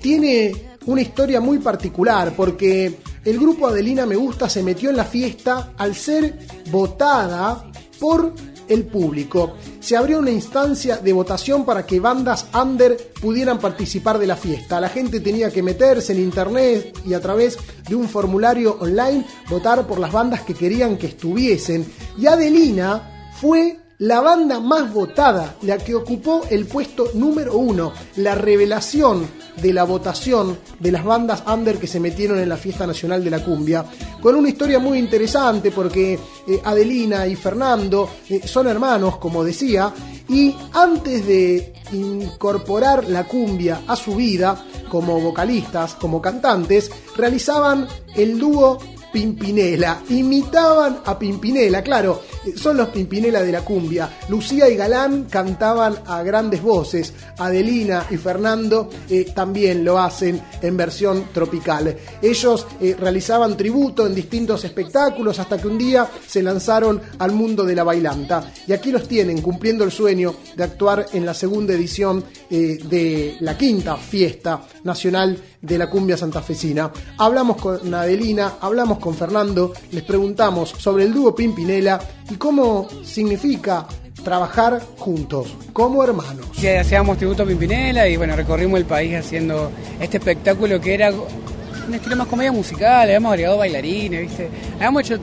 Tiene una historia muy particular porque el grupo Adelina Me Gusta se metió en la fiesta al ser votada por el público. Se abrió una instancia de votación para que bandas under pudieran participar de la fiesta. La gente tenía que meterse en internet y a través de un formulario online votar por las bandas que querían que estuviesen. Y Adelina fue la banda más votada, la que ocupó el puesto número uno, la revelación de la votación de las bandas under que se metieron en la fiesta nacional de la cumbia, con una historia muy interesante porque eh, Adelina y Fernando eh, son hermanos, como decía, y antes de incorporar la cumbia a su vida, como vocalistas, como cantantes, realizaban el dúo Pimpinela, imitaban a Pimpinela, claro, son los Pimpinela de la cumbia. Lucía y Galán cantaban a grandes voces, Adelina y Fernando eh, también lo hacen en versión tropical. Ellos eh, realizaban tributo en distintos espectáculos hasta que un día se lanzaron al mundo de la bailanta. Y aquí los tienen cumpliendo el sueño de actuar en la segunda edición eh, de la quinta fiesta nacional de la cumbia santafesina. Hablamos con Adelina, hablamos con Fernando, les preguntamos sobre el dúo Pimpinela y cómo significa trabajar juntos, como hermanos.
Sí, hacíamos tributo a Pimpinela y bueno, recorrimos el país haciendo este espectáculo que era un estilo más comedia musical, habíamos agregado bailarines, ¿viste? Habíamos hecho.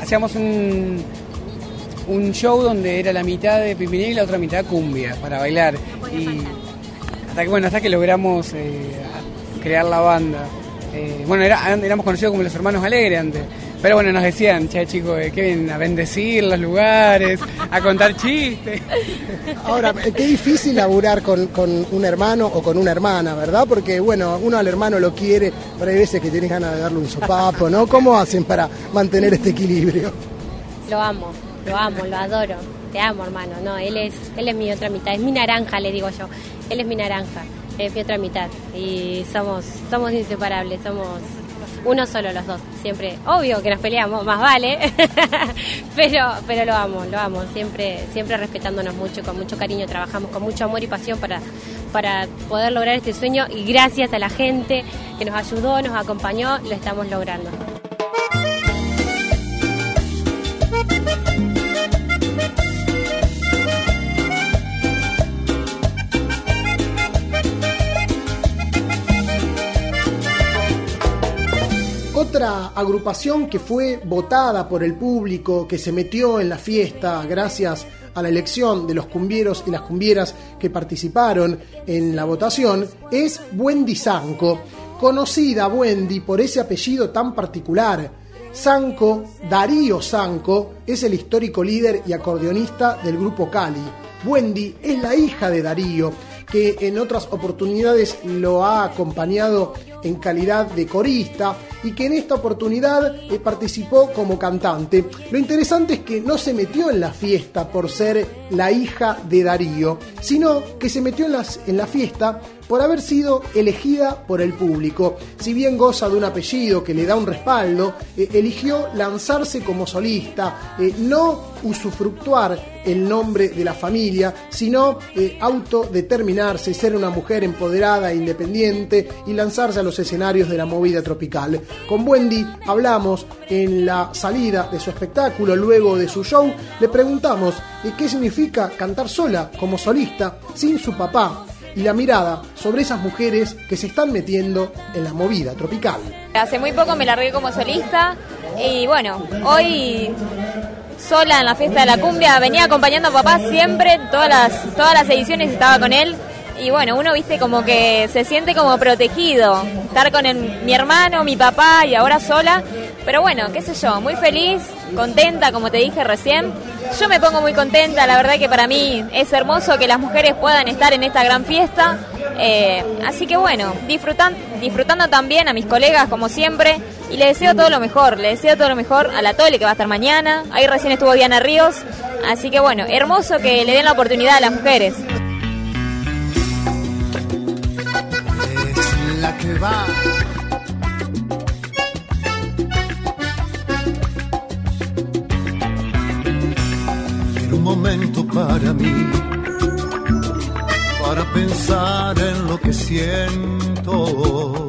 Hacíamos un, un show donde era la mitad de Pimpinela y la otra mitad cumbia para bailar. Y hasta que, bueno, hasta que logramos eh, crear la banda. Eh, bueno, era- éramos conocidos como los hermanos Alegre antes. Pero bueno, nos decían, che chicos, eh, que vienen a bendecir los lugares, a contar chistes.
Ahora, eh, qué difícil laburar con, con un hermano o con una hermana, ¿verdad? Porque, bueno, uno al hermano lo quiere, pero hay veces que tienes ganas de darle un sopapo, ¿no? ¿Cómo hacen para mantener este equilibrio?
Lo amo, lo amo, lo adoro. Te amo, hermano. No, él es, él es mi otra mitad. Es mi naranja, le digo yo. Él es mi naranja, es mi otra mitad. Y somos, somos inseparables, somos uno solo los dos. Siempre, obvio que nos peleamos, más vale. pero, pero lo amo, lo amo. Siempre, siempre respetándonos mucho, con mucho cariño trabajamos, con mucho amor y pasión para, para poder lograr este sueño. Y gracias a la gente que nos ayudó, nos acompañó, lo estamos logrando.
Otra agrupación que fue votada por el público, que se metió en la fiesta gracias a la elección de los cumbieros y las cumbieras que participaron en la votación, es Wendy Zanco, conocida Wendy por ese apellido tan particular. Zanco, Darío Zanco, es el histórico líder y acordeonista del grupo Cali. Wendy es la hija de Darío, que en otras oportunidades lo ha acompañado en calidad de corista y que en esta oportunidad eh, participó como cantante. Lo interesante es que no se metió en la fiesta por ser la hija de Darío, sino que se metió en, la fiesta por haber sido elegida por el público. Si bien goza de un apellido que le da un respaldo, eh, eligió lanzarse como solista, eh, no usufructuar el nombre de la familia, sino eh, autodeterminarse, ser una mujer empoderada e independiente y lanzarse a los escenarios de la movida tropical. Con Wendy hablamos en la salida de su espectáculo, luego de su show, le preguntamos eh, qué significa cantar sola como solista sin su papá y la mirada sobre esas mujeres que se están metiendo en la movida tropical.
Hace muy poco me largué como solista y bueno, hoy sola en la fiesta de la cumbia, venía acompañando a papá siempre, todas las, todas las ediciones estaba con él y bueno, uno viste como que se siente como protegido, estar con mi hermano, mi papá y ahora sola, pero bueno, qué sé yo, muy feliz, contenta, como te dije recién. Yo me pongo muy contenta, la verdad que para mí es hermoso que las mujeres puedan estar en esta gran fiesta. Eh, así que bueno, disfrutan, disfrutando también a mis colegas como siempre y le deseo todo lo mejor, le deseo todo lo mejor a la Tole que va a estar mañana, ahí recién estuvo Diana Ríos, así que bueno, hermoso que le den la oportunidad a las mujeres.
La que va. Quiero un momento para mí, para pensar en lo que siento.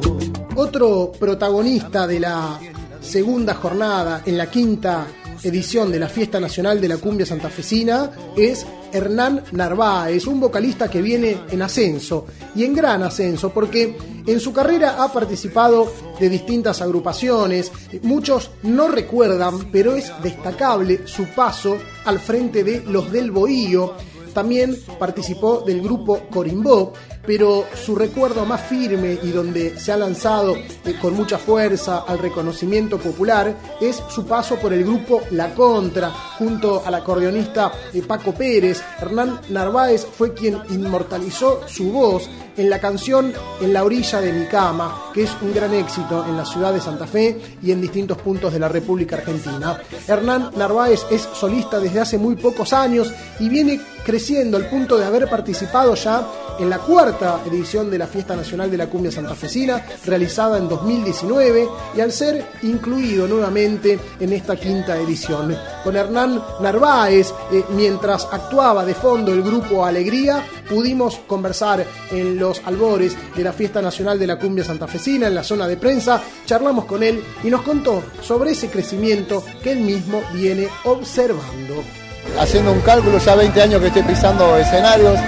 Otro protagonista de la segunda jornada en la quinta edición de la Fiesta Nacional de la Cumbia Santafesina es Hernán Narváez, un vocalista que viene en ascenso y en gran ascenso porque en su carrera ha participado de distintas agrupaciones, muchos no recuerdan, pero es destacable su paso al frente de Los del Bohío, también participó del grupo Corimbó, pero su recuerdo más firme y donde se ha lanzado eh, con mucha fuerza al reconocimiento popular es su paso por el grupo La Contra, junto al acordeonista eh, Paco Pérez. Hernán Narváez fue quien inmortalizó su voz en la canción En la orilla de mi cama, que es un gran éxito en la ciudad de Santa Fe y en distintos puntos de la República Argentina. Hernán Narváez es solista desde hace muy pocos años y viene creciendo al punto de haber participado ya en la cuarta edición de la Fiesta Nacional de la Cumbia Santafesina, realizada en 2019, y al ser incluido nuevamente en esta quinta edición. Con Hernán Narváez, eh, mientras actuaba de fondo el grupo Alegría, pudimos conversar en los albores de la Fiesta Nacional de la Cumbia Santafesina, en la zona de prensa, charlamos con él y nos contó sobre ese crecimiento que él mismo viene observando.
Haciendo un cálculo, ya 20 años que estoy pisando escenarios,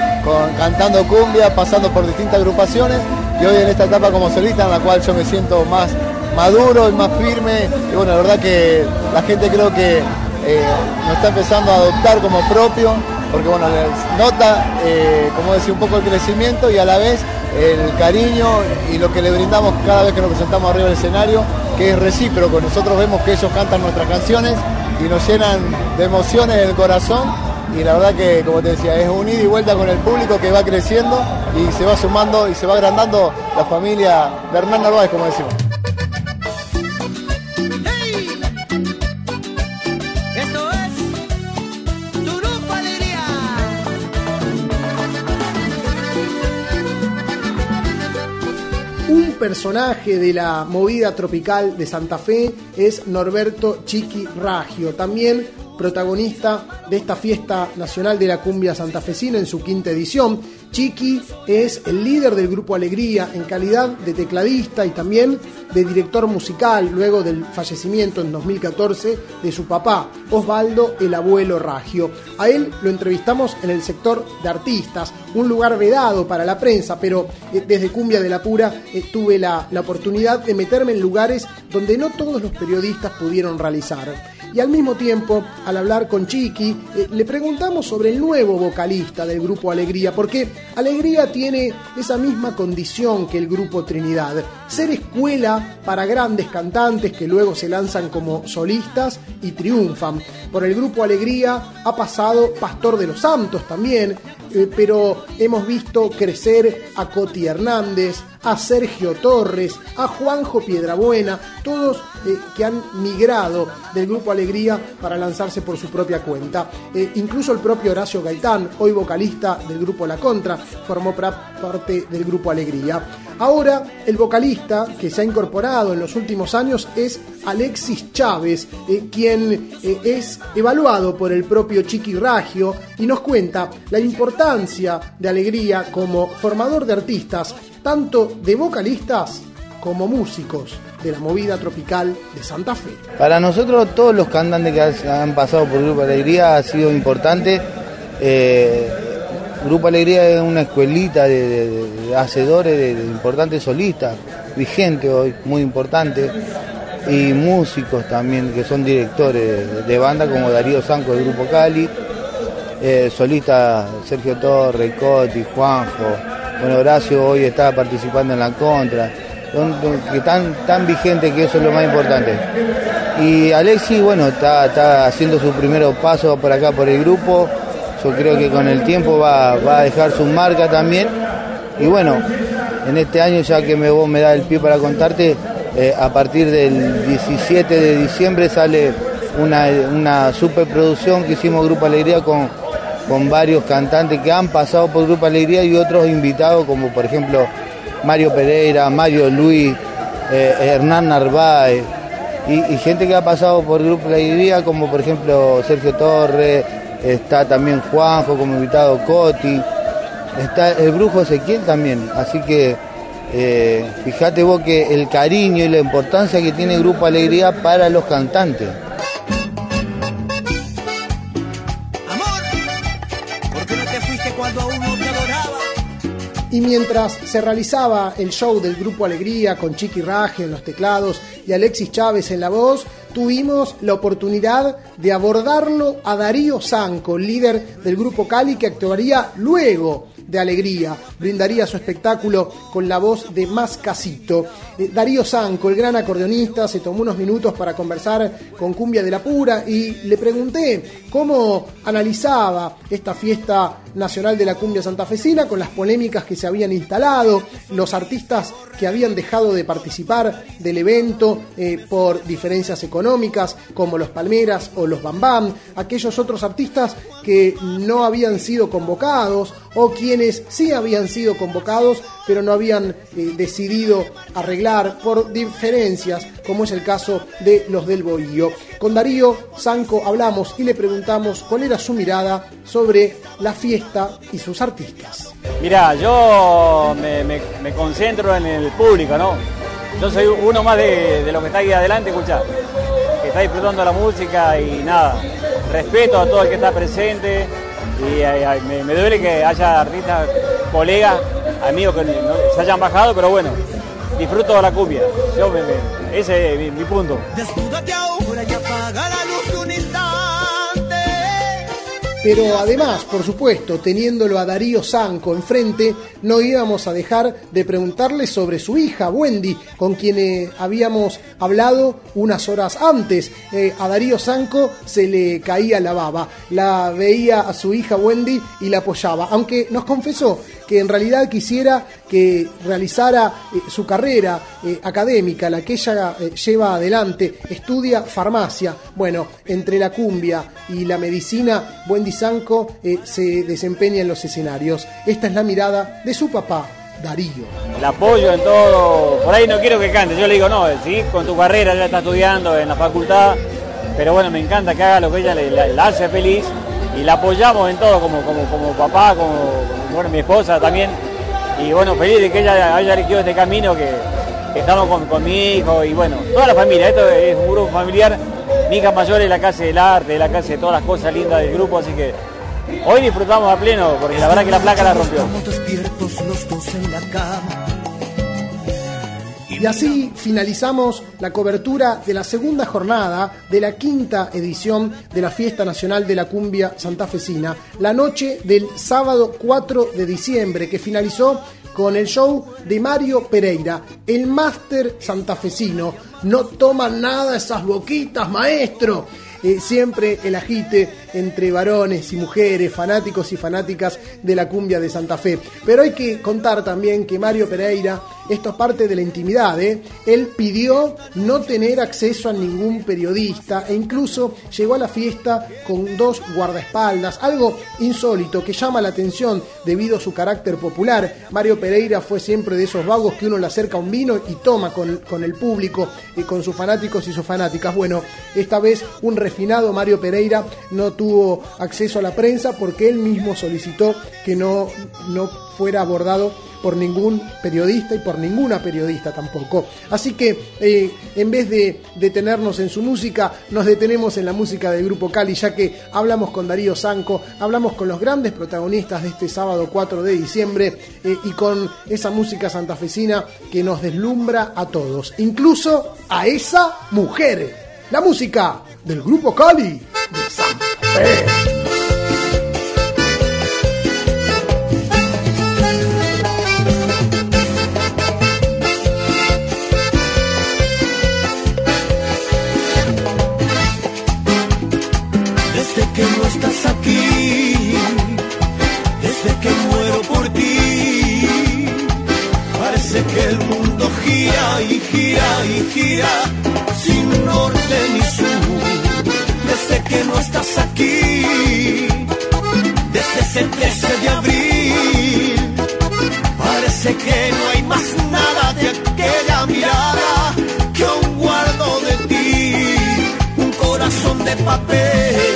cantando cumbia, pasando por distintas agrupaciones y hoy en esta etapa como solista en la cual yo me siento más maduro y más firme y bueno, la verdad que la gente creo que eh, nos está empezando a adoptar como propio porque bueno, les nota, eh, como decía, un poco el crecimiento y a la vez el cariño y lo que le brindamos cada vez que nos presentamos arriba del escenario, que es recíproco. Nosotros vemos que ellos cantan nuestras canciones y nos llenan de emociones en el corazón y la verdad que, como te decía, es un ida y vuelta con el público que va creciendo y se va sumando y se va agrandando la familia de Hernán Narváez, como decimos.
Personaje de la movida tropical de Santa Fe es Norberto Chiqui Raggio, también protagonista de esta fiesta nacional de la cumbia santafesina en su quinta edición. Chiqui es el líder del grupo Alegría en calidad de tecladista y también de director musical luego del fallecimiento en 2014 de su papá, Osvaldo el abuelo Ragio. A él lo entrevistamos en el sector de artistas, un lugar vedado para la prensa, pero eh, desde Cumbia de la Pura eh, tuve la, la oportunidad de meterme en lugares donde no todos los periodistas pudieron realizar y al mismo tiempo, al hablar con Chiqui, eh, le preguntamos sobre el nuevo vocalista del grupo Alegría, porque Alegría tiene esa misma condición que el grupo Trinidad, ser escuela para grandes cantantes que luego se lanzan como solistas y triunfan. Por el grupo Alegría ha pasado Pastor de los Santos también, eh, pero hemos visto crecer a Coti Hernández, a Sergio Torres, a Juanjo Piedrabuena, todos eh, que han migrado del Grupo Alegría para lanzarse por su propia cuenta. Eh, incluso el propio Horacio Gaitán, hoy vocalista del Grupo La Contra, formó parte del Grupo Alegría. Ahora, el vocalista que se ha incorporado en los últimos años es Alexis Chávez, eh, quien es evaluado por el propio Chiqui Ragio y nos cuenta la importancia de Alegría como formador de artistas tanto de vocalistas como músicos de la movida tropical de Santa Fe.
Para nosotros todos los cantantes que han pasado por Grupo Alegría ha sido importante. Eh, Grupo Alegría es una escuelita de, hacedores, de, importantes solistas, vigente hoy, muy importante, y músicos también que son directores de banda como Darío Sanco del Grupo Cali, eh, solistas Sergio Torres, Coti, Juanjo, bueno, Horacio hoy está participando en la contra, que tan, tan vigente que eso es lo más importante. Y Alexi, bueno, está, haciendo su primer paso por acá por el grupo. Yo creo que con el tiempo va, a dejar su marca también. Y bueno, en este año, ya que me, vos da el pie para contarte, eh, a partir del 17 de diciembre sale una, una superproducción que hicimos Grupo Alegría con con varios cantantes que han pasado por Grupo Alegría y otros invitados como por ejemplo Mario Pereira, Mario Luis, eh, Hernán Narváez y, gente que ha pasado por Grupo Alegría como por ejemplo Sergio Torres, está también Juanjo como invitado Coti, está el brujo Ezequiel también, así que eh, fíjate vos que el cariño y la importancia que tiene Grupo Alegría para los cantantes.
Y mientras se realizaba el show del Grupo Alegría con Chiqui Raje en los teclados y Alexis Chávez en la voz, tuvimos la oportunidad de abordarlo a Darío Sanco, líder del Grupo Cali, que actuaría luego de alegría. Brindaría su espectáculo con la voz de Más Casito. Eh, Darío Sanco, el gran acordeonista, se tomó unos minutos para conversar con Cumbia de la Pura y le pregunté cómo analizaba esta fiesta nacional de la cumbia santafesina con las polémicas que se habían instalado, los artistas que habían dejado de participar del evento eh, por diferencias económicas, como los Palmeras o los Bambam, aquellos otros artistas que no habían sido convocados o quienes sí habían sido convocados pero no habían eh, decidido arreglar por diferencias, como es el caso de los del Bohío. Con Darío Sanco hablamos y le preguntamos cuál era su mirada sobre la fiesta y sus artistas.
Mira, yo me, concentro en el público, ¿no? Yo soy uno más de, lo que está ahí adelante, escucha, que está disfrutando la música y nada, respeto a todo el que está presente y me, me duele que haya artistas, colegas amigos que se hayan bajado, pero bueno, disfruto de la cumbia. Yo ese es mi, punto.
Pero además, por supuesto, teniéndolo a Darío Sanco enfrente, no íbamos a dejar de preguntarle sobre su hija, Wendy, con quien eh, habíamos hablado unas horas antes. Eh, a Darío Sanco se le caía la baba. La veía a su hija Wendy y la apoyaba, aunque nos confesó que en realidad quisiera que realizara eh, su carrera eh, académica, la que ella eh, lleva adelante, estudia farmacia. Bueno, entre la cumbia y la medicina, Wendy Sanco se desempeña en los escenarios. Esta es la mirada de su papá, Darío.
El apoyo en todo, por ahí no quiero que cante, yo le digo, no, sí, con tu carrera ya está estudiando en la facultad, pero bueno, me encanta que haga lo que ella le, la hace feliz y la apoyamos en todo, como, como, como papá, como, bueno, mi esposa también. Y bueno, feliz de que ella haya elegido este camino, que, que estamos con, con mi hijo y bueno, toda la familia, esto es un grupo familiar. Mi hija mayor es la casa del arte, la casa de todas las cosas lindas del grupo, así que hoy disfrutamos a pleno, porque la verdad que la placa la rompió.
Y así finalizamos la cobertura de la segunda jornada de la quinta edición de la Fiesta Nacional de la Cumbia Santafesina, la noche del sábado 4 de diciembre, que finalizó con el show de Mario Pereira, el máster santafesino. No toman nada esas boquitas, maestro. Eh, siempre el agite entre varones y mujeres, fanáticos y fanáticas de la cumbia de Santa Fe. Pero hay que contar también que Mario Pereira, esto es parte de la intimidad, ¿eh? él pidió no tener acceso a ningún periodista e incluso llegó a la fiesta con dos guardaespaldas, algo insólito que llama la atención debido a su carácter popular. Mario Pereira fue siempre de esos vagos que uno le acerca un vino y toma con, con el público y con sus fanáticos y sus fanáticas. Bueno, esta vez un refinado Mario Pereira no tuvo acceso a la prensa porque él mismo solicitó que no, no fuera abordado por ningún periodista y por ninguna periodista tampoco. Así que eh, en vez de detenernos en su música, nos detenemos en la música del grupo Cali, ya que hablamos con Darío Sanco, hablamos con los grandes protagonistas de este sábado 4 de diciembre eh, y con esa música santafesina que nos deslumbra a todos, incluso a esa mujer. La música del grupo Cali de Santa Fe.
Gira y gira sin norte ni sur. Desde que no estás aquí, desde ese 13 de abril, parece que no hay más nada de aquella mirada que aún guardo de ti. Un corazón de papel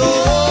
Salvador.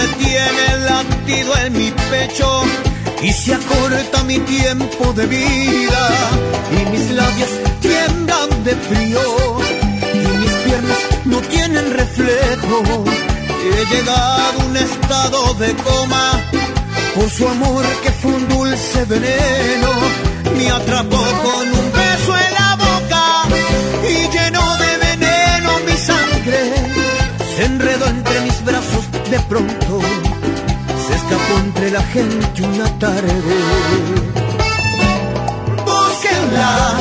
Detiene el latido en mi pecho y se acorta mi tiempo de vida y mis labios tiemblan de frío y mis piernas no tienen reflejo. He llegado a un estado de coma por su amor que fue un dulce veneno. Me atrapó con un pronto, se escapó entre la gente una tarde. Búsquenla,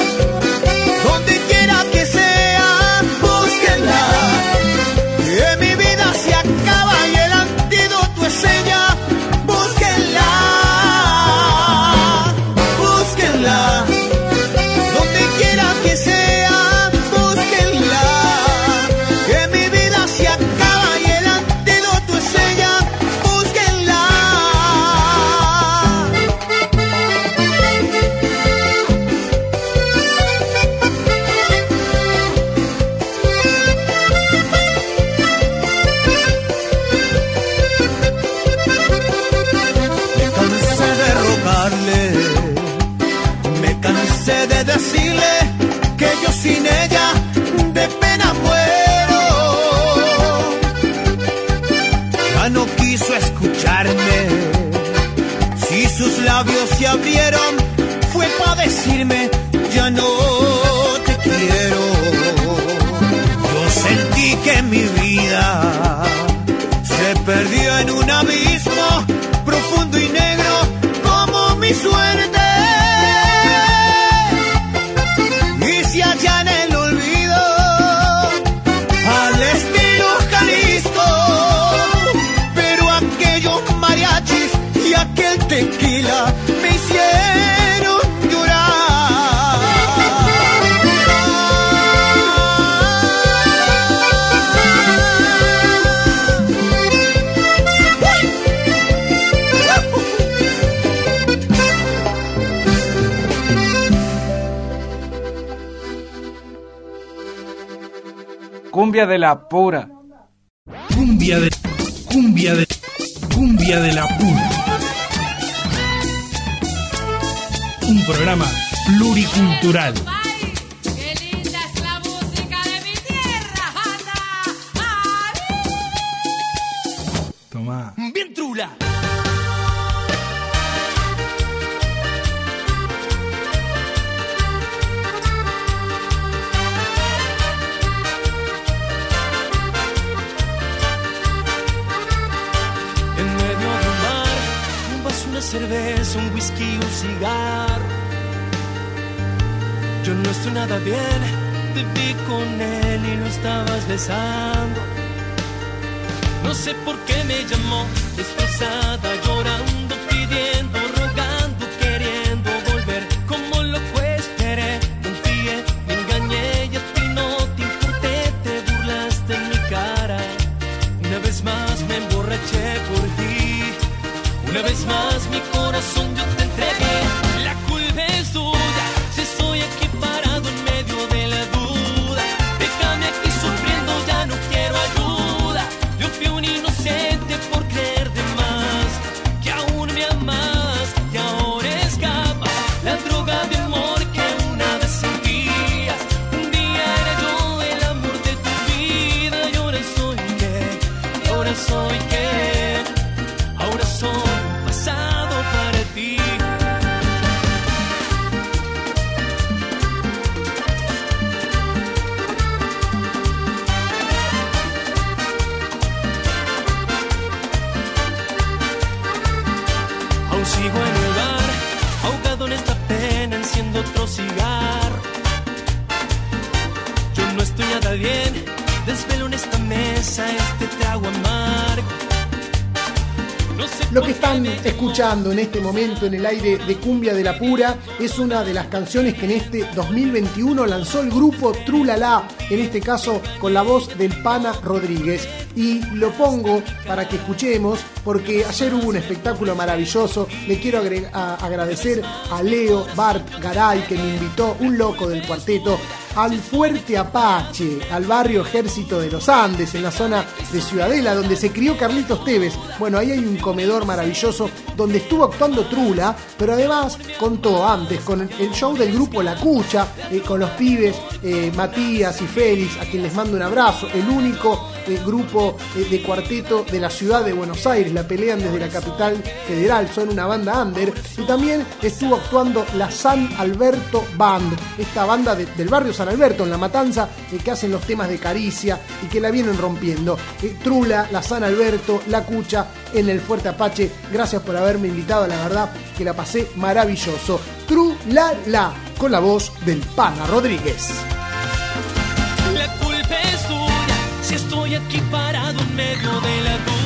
labios
Cumbia de la pura.
Cumbia de. Cumbia de. Cumbia de la pura. Un programa pluricultural.
En este
momento en el aire de Cumbia de la Pura es una de las canciones que en este 2021 lanzó el grupo Trulala, en este caso con la voz del Pana Rodríguez. Y lo pongo para que escuchemos porque ayer hubo un espectáculo maravilloso. Le quiero agradecer a Leo Bart Garay que me invitó, un loco del cuarteto, al Fuerte Apache, al barrio Ejército de los Andes, en la zona de Ciudadela, donde se crió Carlitos Tevez. Bueno, ahí hay un comedor maravilloso donde estuvo actuando Trula, pero además contó antes con el show del grupo La Cucha, eh, con los pibes eh, Matías y Félix, a quien les mando un abrazo, el único eh, grupo eh, de cuarteto de la ciudad de Buenos Aires, la pelean desde la capital federal, son una banda under, y también estuvo actuando la San Alberto Band, esta banda de- del barrio San Alberto, en La Matanza, que hacen los temas de caricia y que la vienen rompiendo. Trula, la San Alberto, la Cucha, en el Fuerte Apache, gracias por haberme invitado, la verdad que la pasé maravilloso. Trula la, con la voz del Pana Rodríguez.
La culpa es tuya si estoy aquí parado en medio de la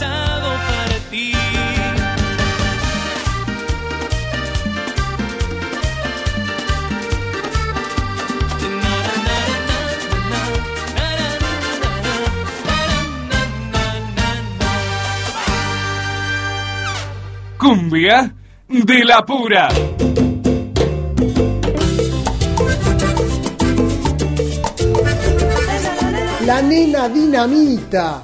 pensado para ti.
Cumbia de la pura.
La nena dinamita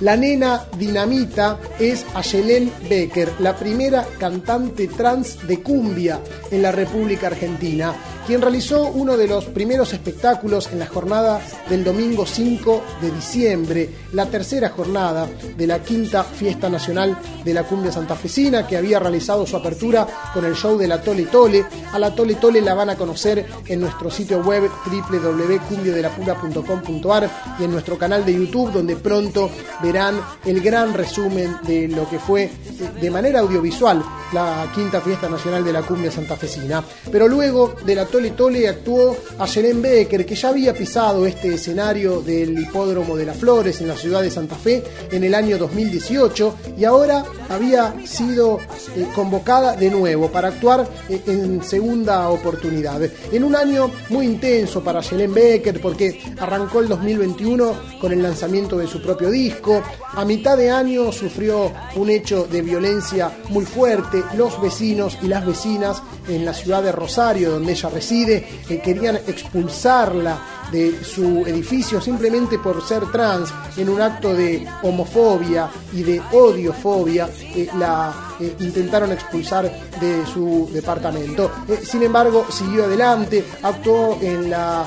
la nena dinamita es Ayelén Becker, la primera cantante trans de cumbia en la República Argentina, quien realizó uno de los primeros espectáculos en la jornada del domingo 5 de diciembre, la tercera jornada de la quinta Fiesta Nacional de la Cumbia Santafesina, que había realizado su apertura con el show de la Tole Tole. A la Tole Tole la van a conocer en nuestro sitio web www.cumbiodelapura.com.ar y en nuestro canal de YouTube, donde pronto verán el gran resumen de lo que fue eh, de manera audiovisual la quinta fiesta nacional de la cumbia santafesina. Pero luego de la Tole Tole actuó Ayelén Becker, que ya había pisado este escenario del hipódromo de las Flores en la ciudad de Santa Fe en el año 2018 y ahora había sido eh, convocada de nuevo para actuar eh, en segunda oportunidad. En un año muy intenso para Ayelén Becker porque arrancó el 2021 con el lanzamiento de su propio disco, a mitad de año sufrió un hecho de violencia muy fuerte. Los vecinos y las vecinas en la ciudad de Rosario, donde ella reside, querían expulsarla de su edificio simplemente por ser trans en un acto de homofobia y de odiofobia eh, la eh, intentaron expulsar de su departamento. Eh, sin embargo siguió adelante actuó en la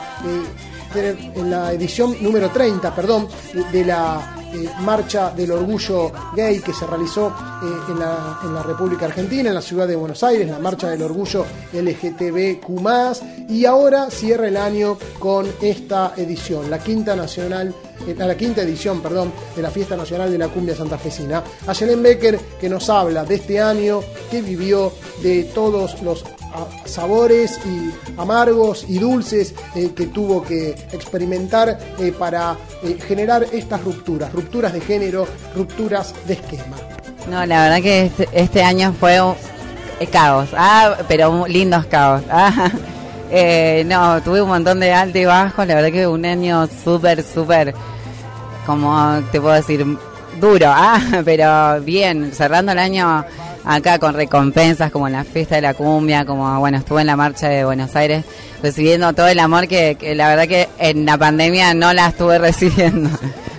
en la edición número 30 perdón de- la eh, marcha del orgullo gay que se realizó eh, en, la, República Argentina, en la ciudad de Buenos Aires, la marcha del orgullo LGTBQ, y ahora cierra el año con esta edición, la quinta nacional. eh, La quinta edición, perdón, de la Fiesta Nacional de la Cumbia Santafesina. Ayelen Becker, que nos habla de este año, que vivió de todos los sabores y amargos y dulces eh, que tuvo que experimentar eh, para eh, generar estas rupturas, rupturas de género, rupturas de esquema.
No, la verdad que este, este año fue un caos, ah, pero lindos caos. Ah, no, tuve un montón de alto y bajo, la verdad que un año súper, súper, como te puedo decir, duro, ah, pero bien, cerrando el año acá con recompensas como en la fiesta de la cumbia, como bueno, estuve en la marcha de Buenos Aires recibiendo todo el amor que, que la verdad que en la pandemia no la estuve recibiendo.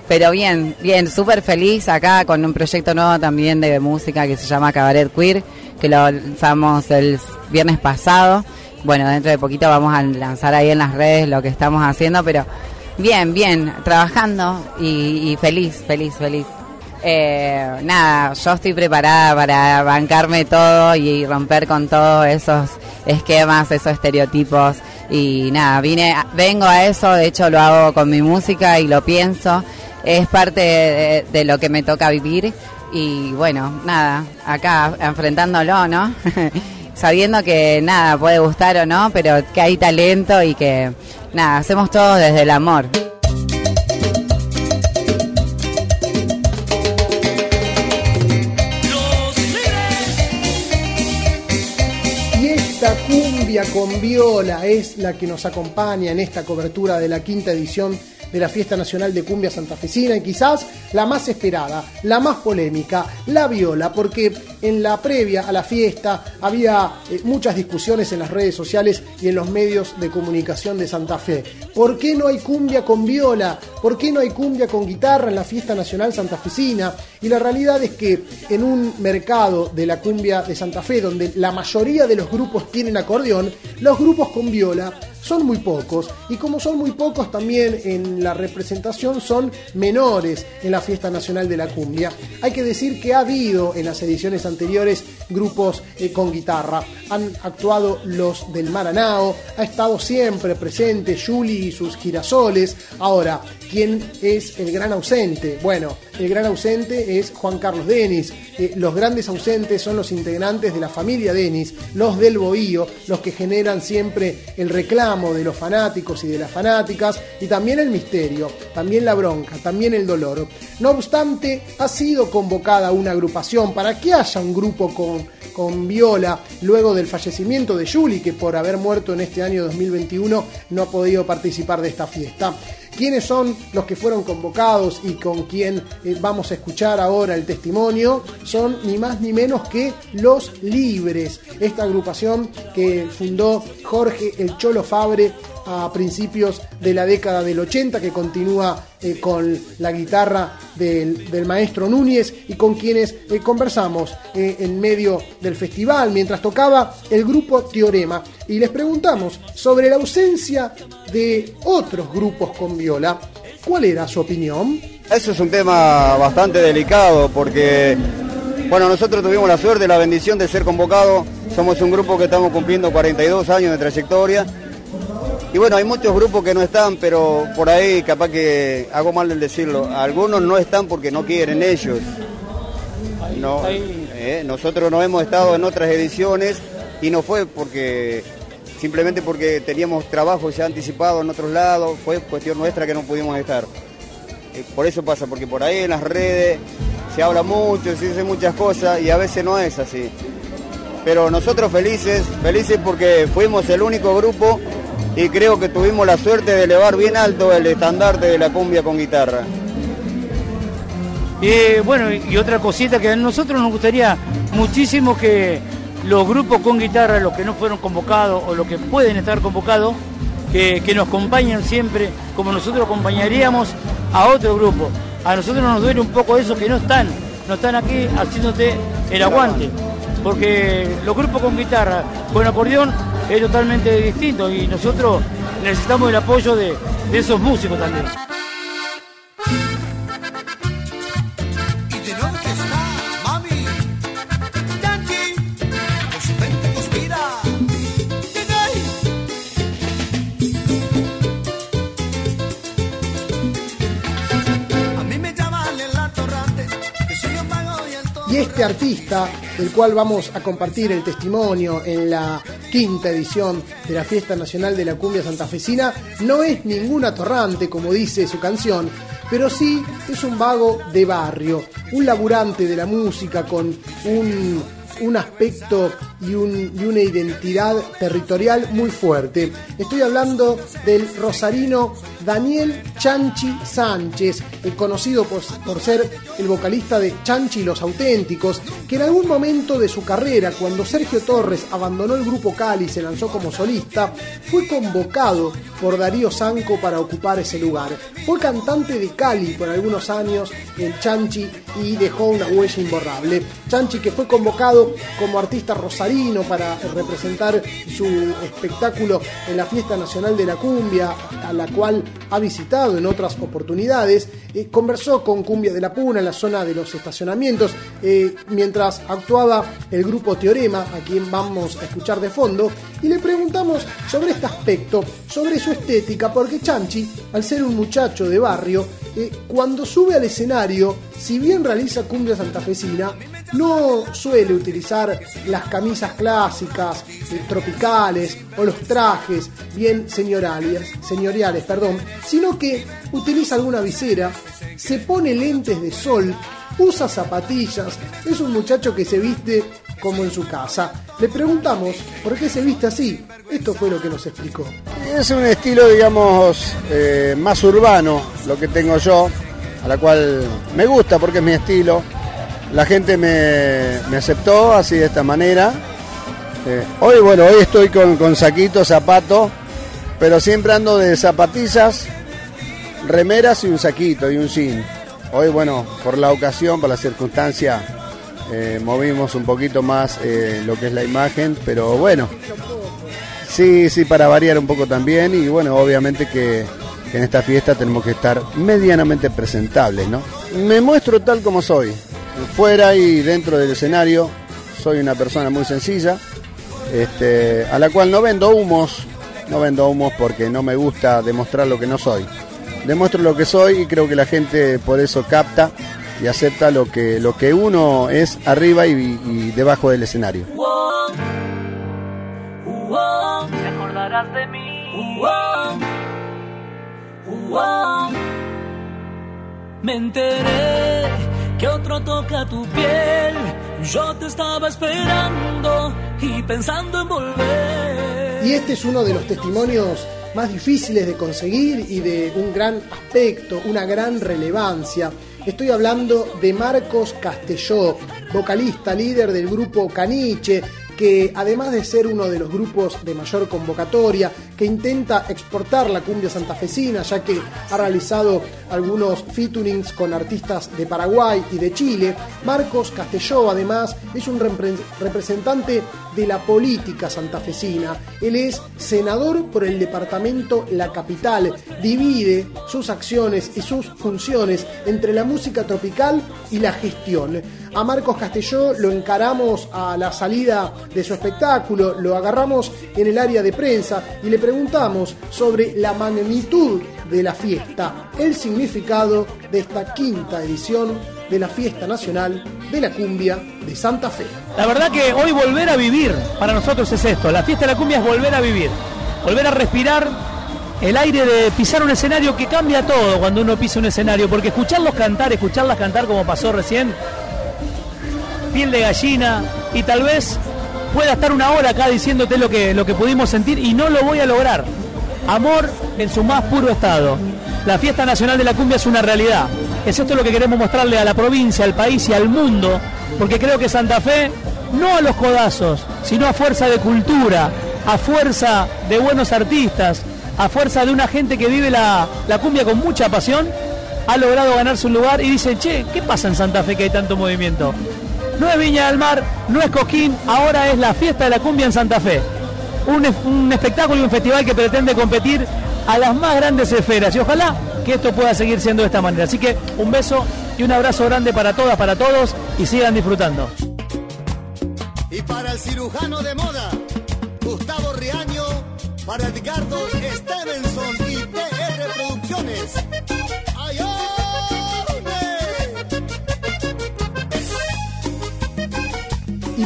Pero bien, bien, súper feliz acá con un proyecto nuevo también de música que se llama Cabaret Queer, que lo lanzamos el viernes pasado. Bueno, dentro de poquito vamos a lanzar ahí en las redes lo que estamos haciendo, pero bien, bien, trabajando y, y feliz, feliz, feliz. Eh, nada, yo estoy preparada para bancarme todo y romper con todos esos esquemas, esos estereotipos y nada, vine, vengo a eso, de hecho lo hago con mi música y lo pienso, es parte de, de lo que me toca vivir y bueno, nada, acá enfrentándolo, ¿no? Sabiendo que nada, puede gustar o no, pero que hay talento y que nada, hacemos todo desde el amor.
Con viola es la que nos acompaña en esta cobertura de la quinta edición de la Fiesta Nacional de Cumbia Santafesina y quizás la más esperada, la más polémica, la viola, porque en la previa a la fiesta había eh, muchas discusiones en las redes sociales y en los medios de comunicación de Santa Fe. ¿Por qué no hay cumbia con viola? ¿Por qué no hay cumbia con guitarra en la Fiesta Nacional Santafesina? Y la realidad es que en un mercado de la cumbia de Santa Fe, donde la mayoría de los grupos tienen acordeón, los grupos con viola son muy pocos y como son muy pocos también en la representación son menores en la Fiesta Nacional de la Cumbia. Hay que decir que ha habido en las ediciones anteriores grupos eh, con guitarra. Han actuado los del Maranao, ha estado siempre presente Juli y sus girasoles. Ahora, ¿quién es el gran ausente? Bueno, el gran ausente es Juan Carlos Denis. Eh, los grandes ausentes son los integrantes de la familia Denis, los del Bohío, los que generan siempre el reclamo de los fanáticos y de las fanáticas, y también el misterio, también la bronca, también el dolor. No obstante, ha sido convocada una agrupación para que haya un grupo con, con viola luego del fallecimiento de Juli, que por haber muerto en este año 2021 no ha podido participar de esta fiesta. Quiénes son los que fueron convocados y con quién eh, vamos a escuchar ahora el testimonio, son ni más ni menos que Los Libres, esta agrupación que fundó Jorge El Cholo Fabre a principios de la década del 80, que continúa eh, con la guitarra del, del maestro Núñez y con quienes eh, conversamos en medio del festival mientras tocaba el grupo Teorema. Y les preguntamos sobre la ausencia de otros grupos con viola. ¿Cuál era su opinión?
Eso es un tema bastante delicado porque, bueno, nosotros tuvimos la suerte, la bendición de ser convocados. Somos un grupo que estamos cumpliendo 42 años de trayectoria. Y bueno, hay muchos grupos que no están, pero por ahí capaz que hago mal en decirlo. Algunos no están porque no quieren ellos. No, eh, nosotros no hemos estado en otras ediciones y no fue porque simplemente porque teníamos trabajo ya anticipado en otros lados, fue cuestión nuestra que no pudimos estar. Eh, por eso pasa, porque por ahí en las redes se habla mucho, se dice muchas cosas y a veces no es así. Pero nosotros felices, felices porque fuimos el único grupo y creo que tuvimos la suerte de elevar bien alto el estandarte de la cumbia con guitarra.
Eh, bueno, y otra cosita que a nosotros nos gustaría muchísimo que los grupos con guitarra, los que no fueron convocados o los que pueden estar convocados, que, que nos acompañen siempre como nosotros acompañaríamos a otro grupo. A nosotros nos duele un poco eso que no están, no están aquí haciéndote el aguante, porque los grupos con guitarra, con acordeón, es totalmente distinto y nosotros necesitamos el apoyo de, de esos músicos también.
Este artista, del cual vamos a compartir el testimonio en la quinta edición de la Fiesta Nacional de la Cumbia Santafesina, no es ningún atorrante, como dice su canción, pero sí es un vago de barrio, un laburante de la música con un, un aspecto y, un- y una identidad territorial muy fuerte. Estoy hablando del rosarino Daniel Chanchi Sánchez, conocido por, por ser el vocalista de Chanchi y los Auténticos, que en algún momento de su carrera, cuando Sergio Torres abandonó el grupo Cali y se lanzó como solista, fue convocado por Darío Sanco para ocupar ese lugar. Fue cantante de Cali por algunos años en Chanchi y dejó una huella imborrable. Chanchi que fue convocado como artista rosarino para representar su espectáculo en la Fiesta Nacional de la Cumbia, a la cual ha visitado en otras oportunidades, eh, conversó con Cumbia de la Puna en la zona de los estacionamientos, eh, mientras actuaba el grupo Teorema, a quien vamos a escuchar de fondo, y le preguntamos sobre este aspecto, sobre su estética, porque Chanchi, al ser un muchacho de barrio, eh, cuando sube al escenario, si bien realiza cumbia santafesina, no suele utilizar las camisas clásicas, eh, tropicales o los trajes bien señoriales, señoriales, perdón, sino que utiliza alguna visera, se pone lentes de sol, usa zapatillas, es un muchacho que se viste como en su casa. Le preguntamos por qué se viste así. Esto fue lo que nos explicó.
Es un estilo, digamos, eh, más urbano, lo que tengo yo, a la cual me gusta porque es mi estilo. La gente me, me aceptó así de esta manera. Eh, hoy, bueno, hoy estoy con, con saquito, zapato, pero siempre ando de zapatillas, remeras y un saquito y un jean. Hoy, bueno, por la ocasión, por la circunstancia, eh, movimos un poquito más eh, lo que es la imagen, pero bueno, Sí, sí, para variar un poco también y bueno, obviamente que, que en esta fiesta tenemos que estar medianamente presentables, ¿no? Me muestro tal como soy, fuera y dentro del escenario, soy una persona muy sencilla, este, a la cual no vendo humos, no vendo humos porque no me gusta demostrar lo que no soy. Demuestro lo que soy y creo que la gente por eso capta y acepta lo que, lo que uno es arriba y, y debajo del escenario.
Te acordarás de mí. Me enteré que otro toca tu piel. Yo te estaba esperando y pensando en volver.
Y este es uno de los testimonios más difíciles de conseguir y de un gran aspecto, una gran relevancia. Estoy hablando de Marcos Castelló, vocalista líder del grupo Caniche, que además de ser uno de los grupos de mayor convocatoria, que intenta exportar la cumbia santafesina, ya que ha realizado algunos featurings con artistas de Paraguay y de Chile, Marcos Castelló además es un repre- representante de la política santafesina. Él es senador por el departamento La Capital, divide sus acciones y sus funciones entre la música tropical y la gestión. A Marcos Castelló lo encaramos a la salida de su espectáculo, lo agarramos en el área de prensa y le preguntamos sobre la magnitud de la fiesta, el significado de esta quinta edición de la Fiesta Nacional de la Cumbia de Santa Fe.
La verdad que hoy volver a vivir para nosotros es esto. La fiesta de la cumbia es volver a vivir. Volver a respirar el aire de pisar un escenario que cambia todo cuando uno pisa un escenario. Porque escucharlos cantar, escucharlas cantar como pasó recién, piel de gallina y tal vez pueda estar una hora acá diciéndote lo que, lo que pudimos sentir y no lo voy a lograr. Amor en su más puro estado. La fiesta nacional de la cumbia es una realidad. Es esto lo que queremos mostrarle a la provincia, al país y al mundo, porque creo que Santa Fe, no a los codazos, sino a fuerza de cultura, a fuerza de buenos artistas, a fuerza de una gente que vive la, la cumbia con mucha pasión, ha logrado ganarse un lugar y dice, che, ¿qué pasa en Santa Fe que hay tanto movimiento? No es Viña del Mar, no es Coquín, ahora es la fiesta de la cumbia en Santa Fe. Un, es- un espectáculo y un festival que pretende competir a las más grandes esferas y ojalá que esto pueda seguir siendo de esta manera. Así que un beso y un abrazo grande para todas, para todos y sigan disfrutando.
Y para el cirujano de moda, Gustavo Riaño, para Edgardo Stevenson y TR Producciones.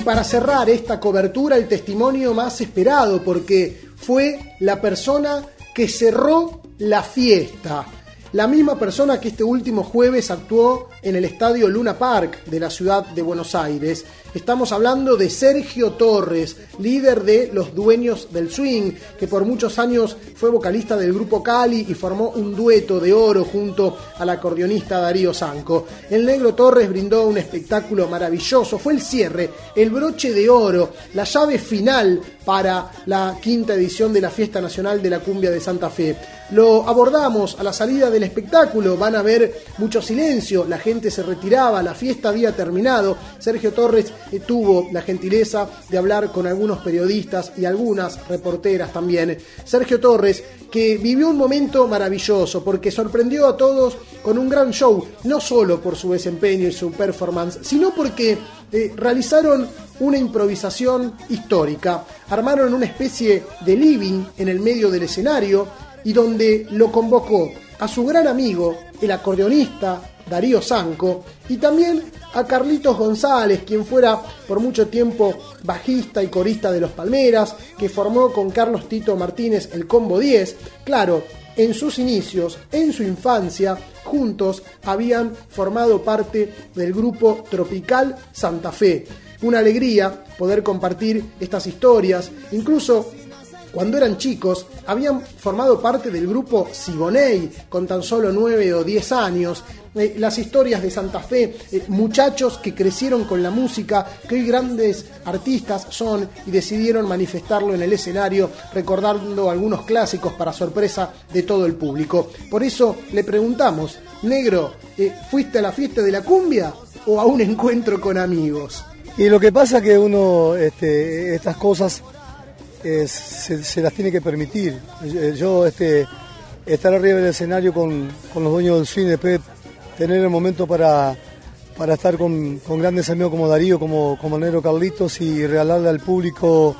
Para cerrar esta cobertura, el testimonio más esperado, porque fue la persona que cerró la fiesta. La misma persona que este último jueves actuó en el estadio Luna Park de la ciudad de Buenos Aires. Estamos hablando de Sergio Torres, líder de Los Dueños del Swing, que por muchos años fue vocalista del grupo Cali y formó un dueto de oro junto al acordeonista Darío Sanco. El negro Torres brindó un espectáculo maravilloso, fue el cierre, el broche de oro, la llave final para la quinta edición de la Fiesta Nacional de la Cumbia de Santa Fe. Lo abordamos a la salida del espectáculo, van a ver mucho silencio, la gente se retiraba, la fiesta había terminado. Sergio Torres eh, tuvo la gentileza de hablar con algunos periodistas y algunas reporteras también. Sergio Torres, que vivió un momento maravilloso porque sorprendió a todos con un gran show, no solo por su desempeño y su performance, sino porque eh, realizaron una improvisación histórica. Armaron una especie de living en el medio del escenario y donde lo convocó a su gran amigo, el acordeonista Darío Sanco, y también a Carlitos González, quien fuera por mucho tiempo bajista y corista de Los Palmeras, que formó con Carlos Tito Martínez el Combo 10. Claro, en sus inicios, en su infancia, juntos habían formado parte del grupo Tropical Santa Fe. Una alegría poder compartir estas historias, incluso cuando eran chicos, habían formado parte del grupo Siboney con tan solo 9 o 10 años. Eh, las historias de Santa Fe, eh, muchachos que crecieron con la música, que hoy grandes artistas son y decidieron manifestarlo en el escenario, recordando algunos clásicos para sorpresa de todo el público. Por eso le preguntamos, negro, eh, ¿fuiste a la fiesta de la cumbia o a un encuentro con amigos?
Y lo que pasa que uno, este, estas cosas se, las tiene que permitir. Yo, este, estar arriba del escenario con, con los dueños del después tener el momento para, para estar con, con grandes amigos como Darío, como, como Negro Carlitos y regalarle al público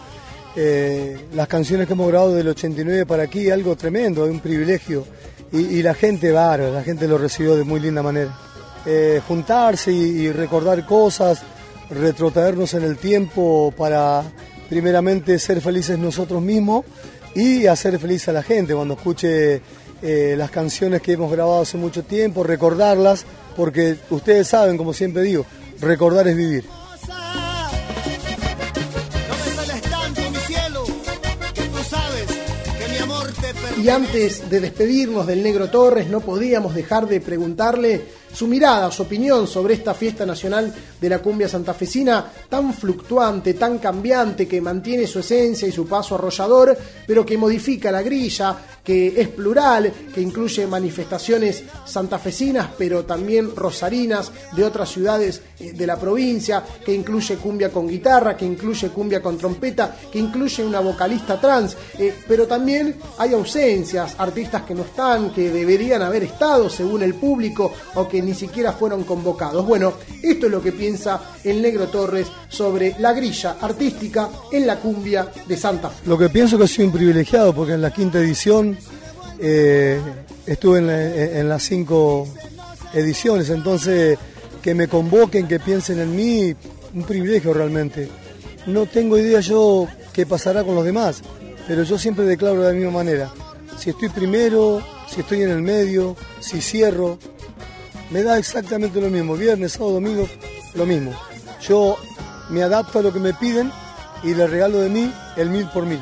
eh, las canciones que hemos grabado del 89 para aquí, algo tremendo, es un privilegio. Y, la gente, bárbara, la gente lo recibió de muy linda manera. Eh, juntarse y, y recordar cosas, retrotraernos en el tiempo para primeramente ser felices nosotros mismos y hacer feliz a la gente cuando escuche eh, las canciones que hemos grabado hace mucho tiempo, recordarlas, porque ustedes saben, como siempre digo, recordar es vivir.
Y antes de despedirnos del Negro Torres, no podíamos dejar de preguntarle su mirada, su opinión sobre esta fiesta nacional de la cumbia santafesina tan fluctuante, tan cambiante, que mantiene su esencia y su paso arrollador, pero que modifica la grilla, que es plural, que incluye manifestaciones santafesinas, pero también rosarinas de otras ciudades eh, de la provincia, que incluye cumbia con guitarra, que incluye cumbia con trompeta, que incluye una vocalista trans, eh, pero también hay ausencias, artistas que no están, que deberían haber estado según el público o que ni siquiera fueron convocados. Bueno, esto es lo que piensa el Negro Torres sobre la grilla artística en la cumbia de Santa Fe.
Lo que pienso que soy un privilegiado porque en la quinta edición eh, estuve en, la- en las cinco ediciones, entonces que me convoquen, que piensen en mí, un privilegio realmente. No tengo idea yo qué pasará con los demás, pero yo siempre declaro de la misma manera. Si estoy primero, si estoy en el medio, si cierro, me da exactamente lo mismo. Viernes, sábado, domingo, lo mismo. Yo me adapto a lo que me piden y le regalo de mí el mil por mil.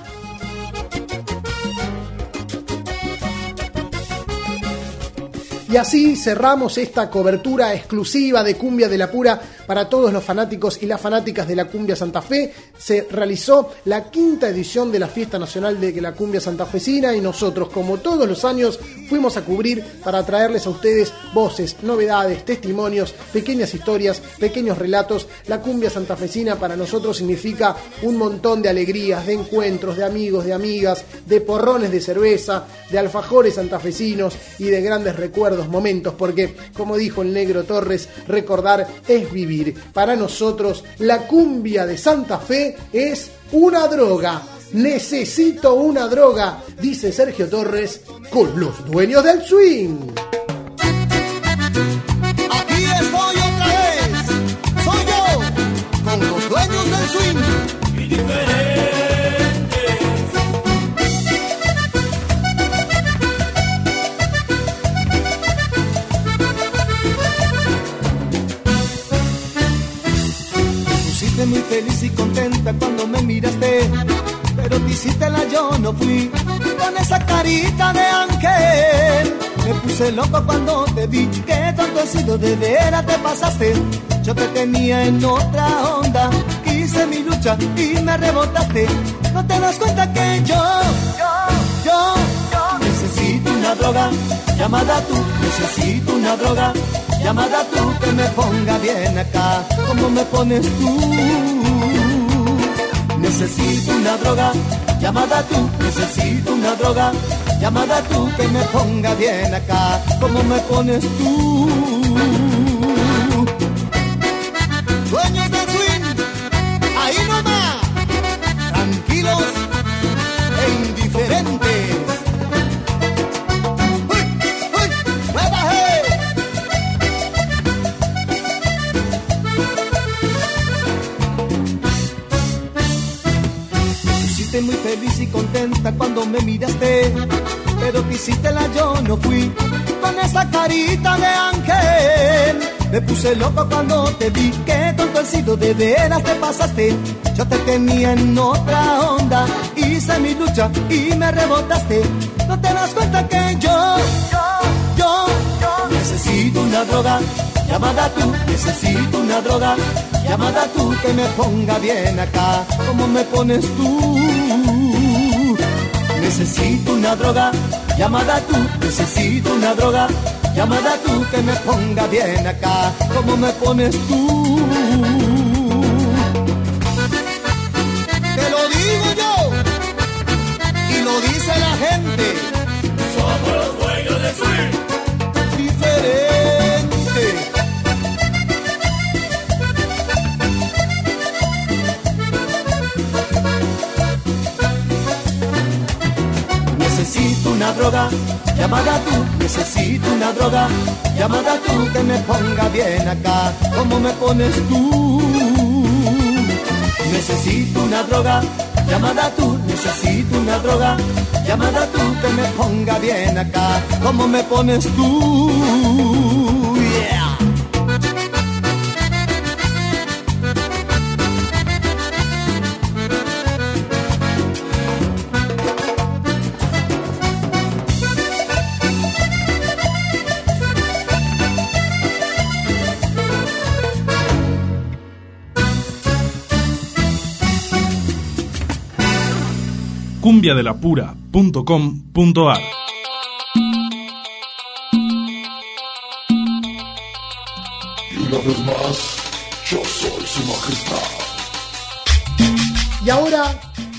Y así cerramos esta cobertura exclusiva de Cumbia de la Pura para todos los fanáticos y las fanáticas de la Cumbia Santa Fe. Se realizó la quinta edición de la Fiesta Nacional de la Cumbia Santafesina y nosotros, como todos los años, fuimos a cubrir para traerles a ustedes voces, novedades, testimonios, pequeñas historias, pequeños relatos. La Cumbia Santafesina para nosotros significa un montón de alegrías, de encuentros, de amigos, de amigas, de porrones de cerveza, de alfajores santafesinos y de grandes recuerdos, momentos, porque, como dijo el negro Torres, recordar es vivir. Para nosotros, la cumbia de Santa Fe es una droga. Necesito una droga, dice Sergio Torres, con los dueños del swing.
Muy feliz y contenta cuando me miraste, pero te hiciste la yo no fui con esa carita de ángel. Me puse loco cuando te vi, que tanto he sido de veras te pasaste. Yo te tenía en otra onda, hice mi lucha y me rebotaste. No te das cuenta que yo, yo, yo, una droga llamada tú, necesito una droga llamada tú que me ponga bien acá, como me pones tú. Necesito una droga llamada tú, necesito una droga llamada tú que me ponga bien acá, como me pones tú. Feliz y contenta cuando me miraste, pero te hiciste la yo no fui con esa carita de ángel. Me puse loco cuando te vi, que tonto he sido, de veras te pasaste. Yo te tenía en otra onda, hice mi lucha y me rebotaste. No te das cuenta que yo, yo, yo, yo necesito una droga llamada tú, necesito una droga llamada tú que me ponga bien acá, como me pones tú. Necesito una droga llamada tú, necesito una droga llamada tú que me ponga bien acá, como me pones tú. Droga llamada tú, necesito una droga llamada tú que me ponga bien acá, como me pones tú. Necesito una droga llamada tú, necesito una droga llamada tú que me ponga bien acá, como me pones tú.
cumbiadelapura.com.ar.
Y una vez más, yo soy su majestad.
Y ahora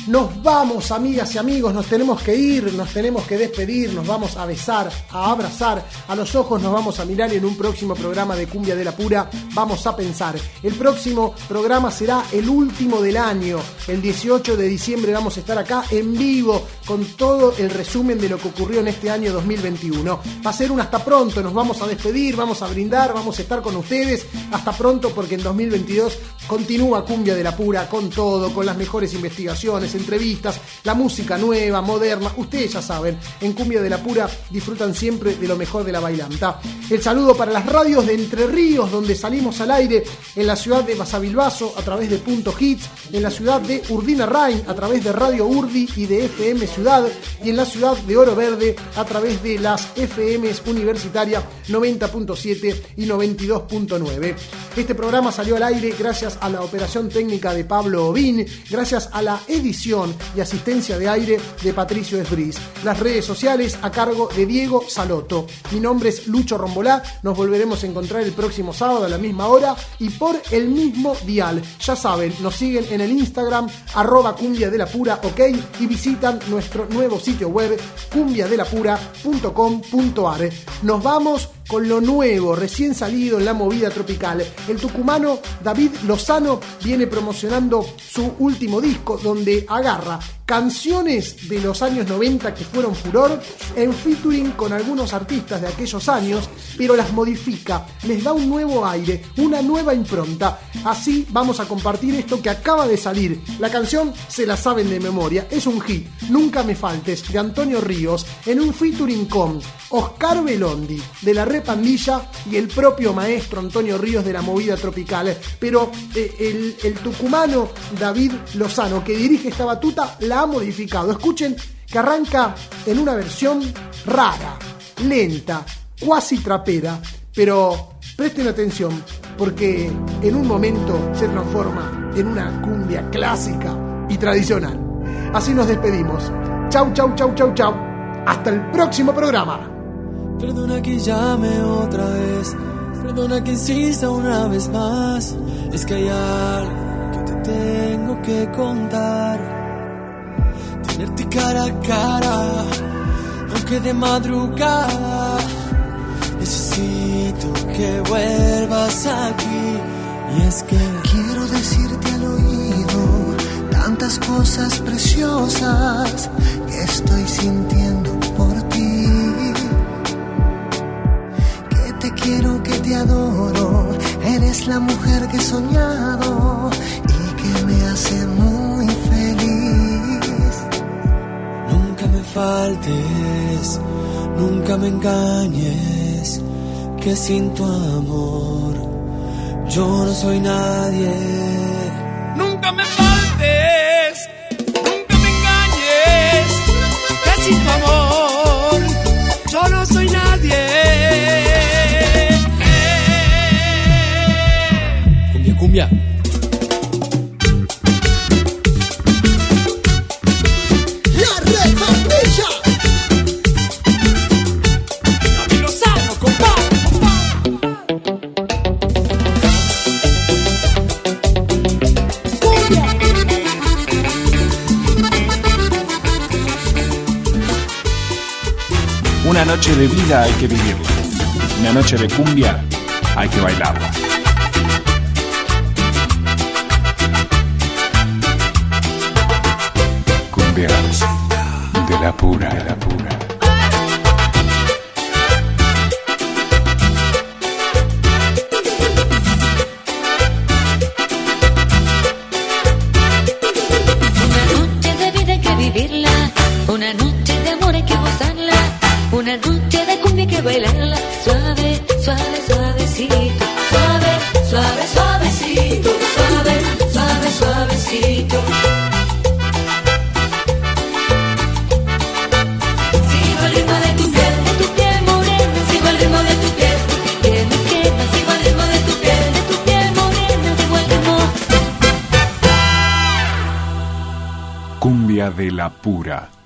nos vamos, amigas y amigos, nos tenemos que ir, nos tenemos que despedir, nos vamos a besar, a abrazar, a los ojos nos vamos a mirar en un próximo programa de Cumbia de la Pura vamos a pensar. El próximo programa será el último del año, el 18 de diciembre vamos a estar acá en vivo con todo el resumen de lo que ocurrió en este año 2021. Va a ser un hasta pronto, nos vamos a despedir, vamos a brindar, vamos a estar con ustedes. Hasta pronto porque en 2022 continúa Cumbia de la Pura con todo, con las mejores investigaciones, entrevistas, la música nueva, moderna. Ustedes ya saben, en Cumbia de la Pura disfrutan siempre de lo mejor de la bailanta. El saludo para las radios de Entre Ríos, donde salimos al aire en la ciudad de Basavilbaso a través de Punto Hits, en la ciudad de Urdina Rain a través de Radio Urdi y de FM Ciudad, y en la ciudad de Oro Verde a través de las FMs Universitaria 90.7 y 92.9. Este programa salió al aire gracias a la operación técnica de Pablo Ovín, gracias a la edición y asistencia de aire de Patricio Esbris. Las redes sociales a cargo de Diego Saloto. Mi nombre es Lucho Rombolá, nos volveremos a encontrar el próximo sábado a la misma hora y por el mismo dial. Ya saben, nos siguen en el Instagram arroba cumbia de la pura, ok, y visitan nuestro nuevo sitio web cumbiadelapura.com.ar. Nos vamos con lo nuevo, recién salido en la movida tropical. El tucumano David Lozano viene promocionando su último disco donde agarra canciones de los años 90 que fueron furor en featuring con algunos artistas de aquellos años, pero las modifica, les da un nuevo aire, una nueva impronta. Así vamos a compartir esto que acaba de salir. La canción se la saben de memoria, es un hit, Nunca me faltes, de Antonio Ríos, en un featuring con Oscar Belondi, de la Repandilla, y el propio maestro Antonio Ríos de la movida tropical. Pero eh, el, el tucumano David Lozano, que dirige esta batuta, la ha modificado. Escuchen que arranca en una versión rara, lenta, cuasi trapera, pero presten atención porque en un momento se transforma en una cumbia clásica y tradicional. Así nos despedimos. Chau, chau, chau, chau, chau. Hasta el próximo programa.
Perdona que llame otra vez, perdona que insista una vez más. Tenerte cara a cara, aunque de madrugada. Necesito que vuelvas aquí. Y es que
quiero decirte al oído tantas cosas preciosas que estoy sintiendo por ti. Que te quiero, que te adoro, eres la mujer que he soñado y que me hace
faltes, nunca me engañes, que sin tu amor yo no soy nadie. Nunca me faltes, nunca me engañes, que sin tu amor yo no soy nadie. Cumbia, cumbia.
Una noche de vida hay que vivirla. Una noche de cumbia hay que bailarla. Cumbias de la pura, de la pura. Pura.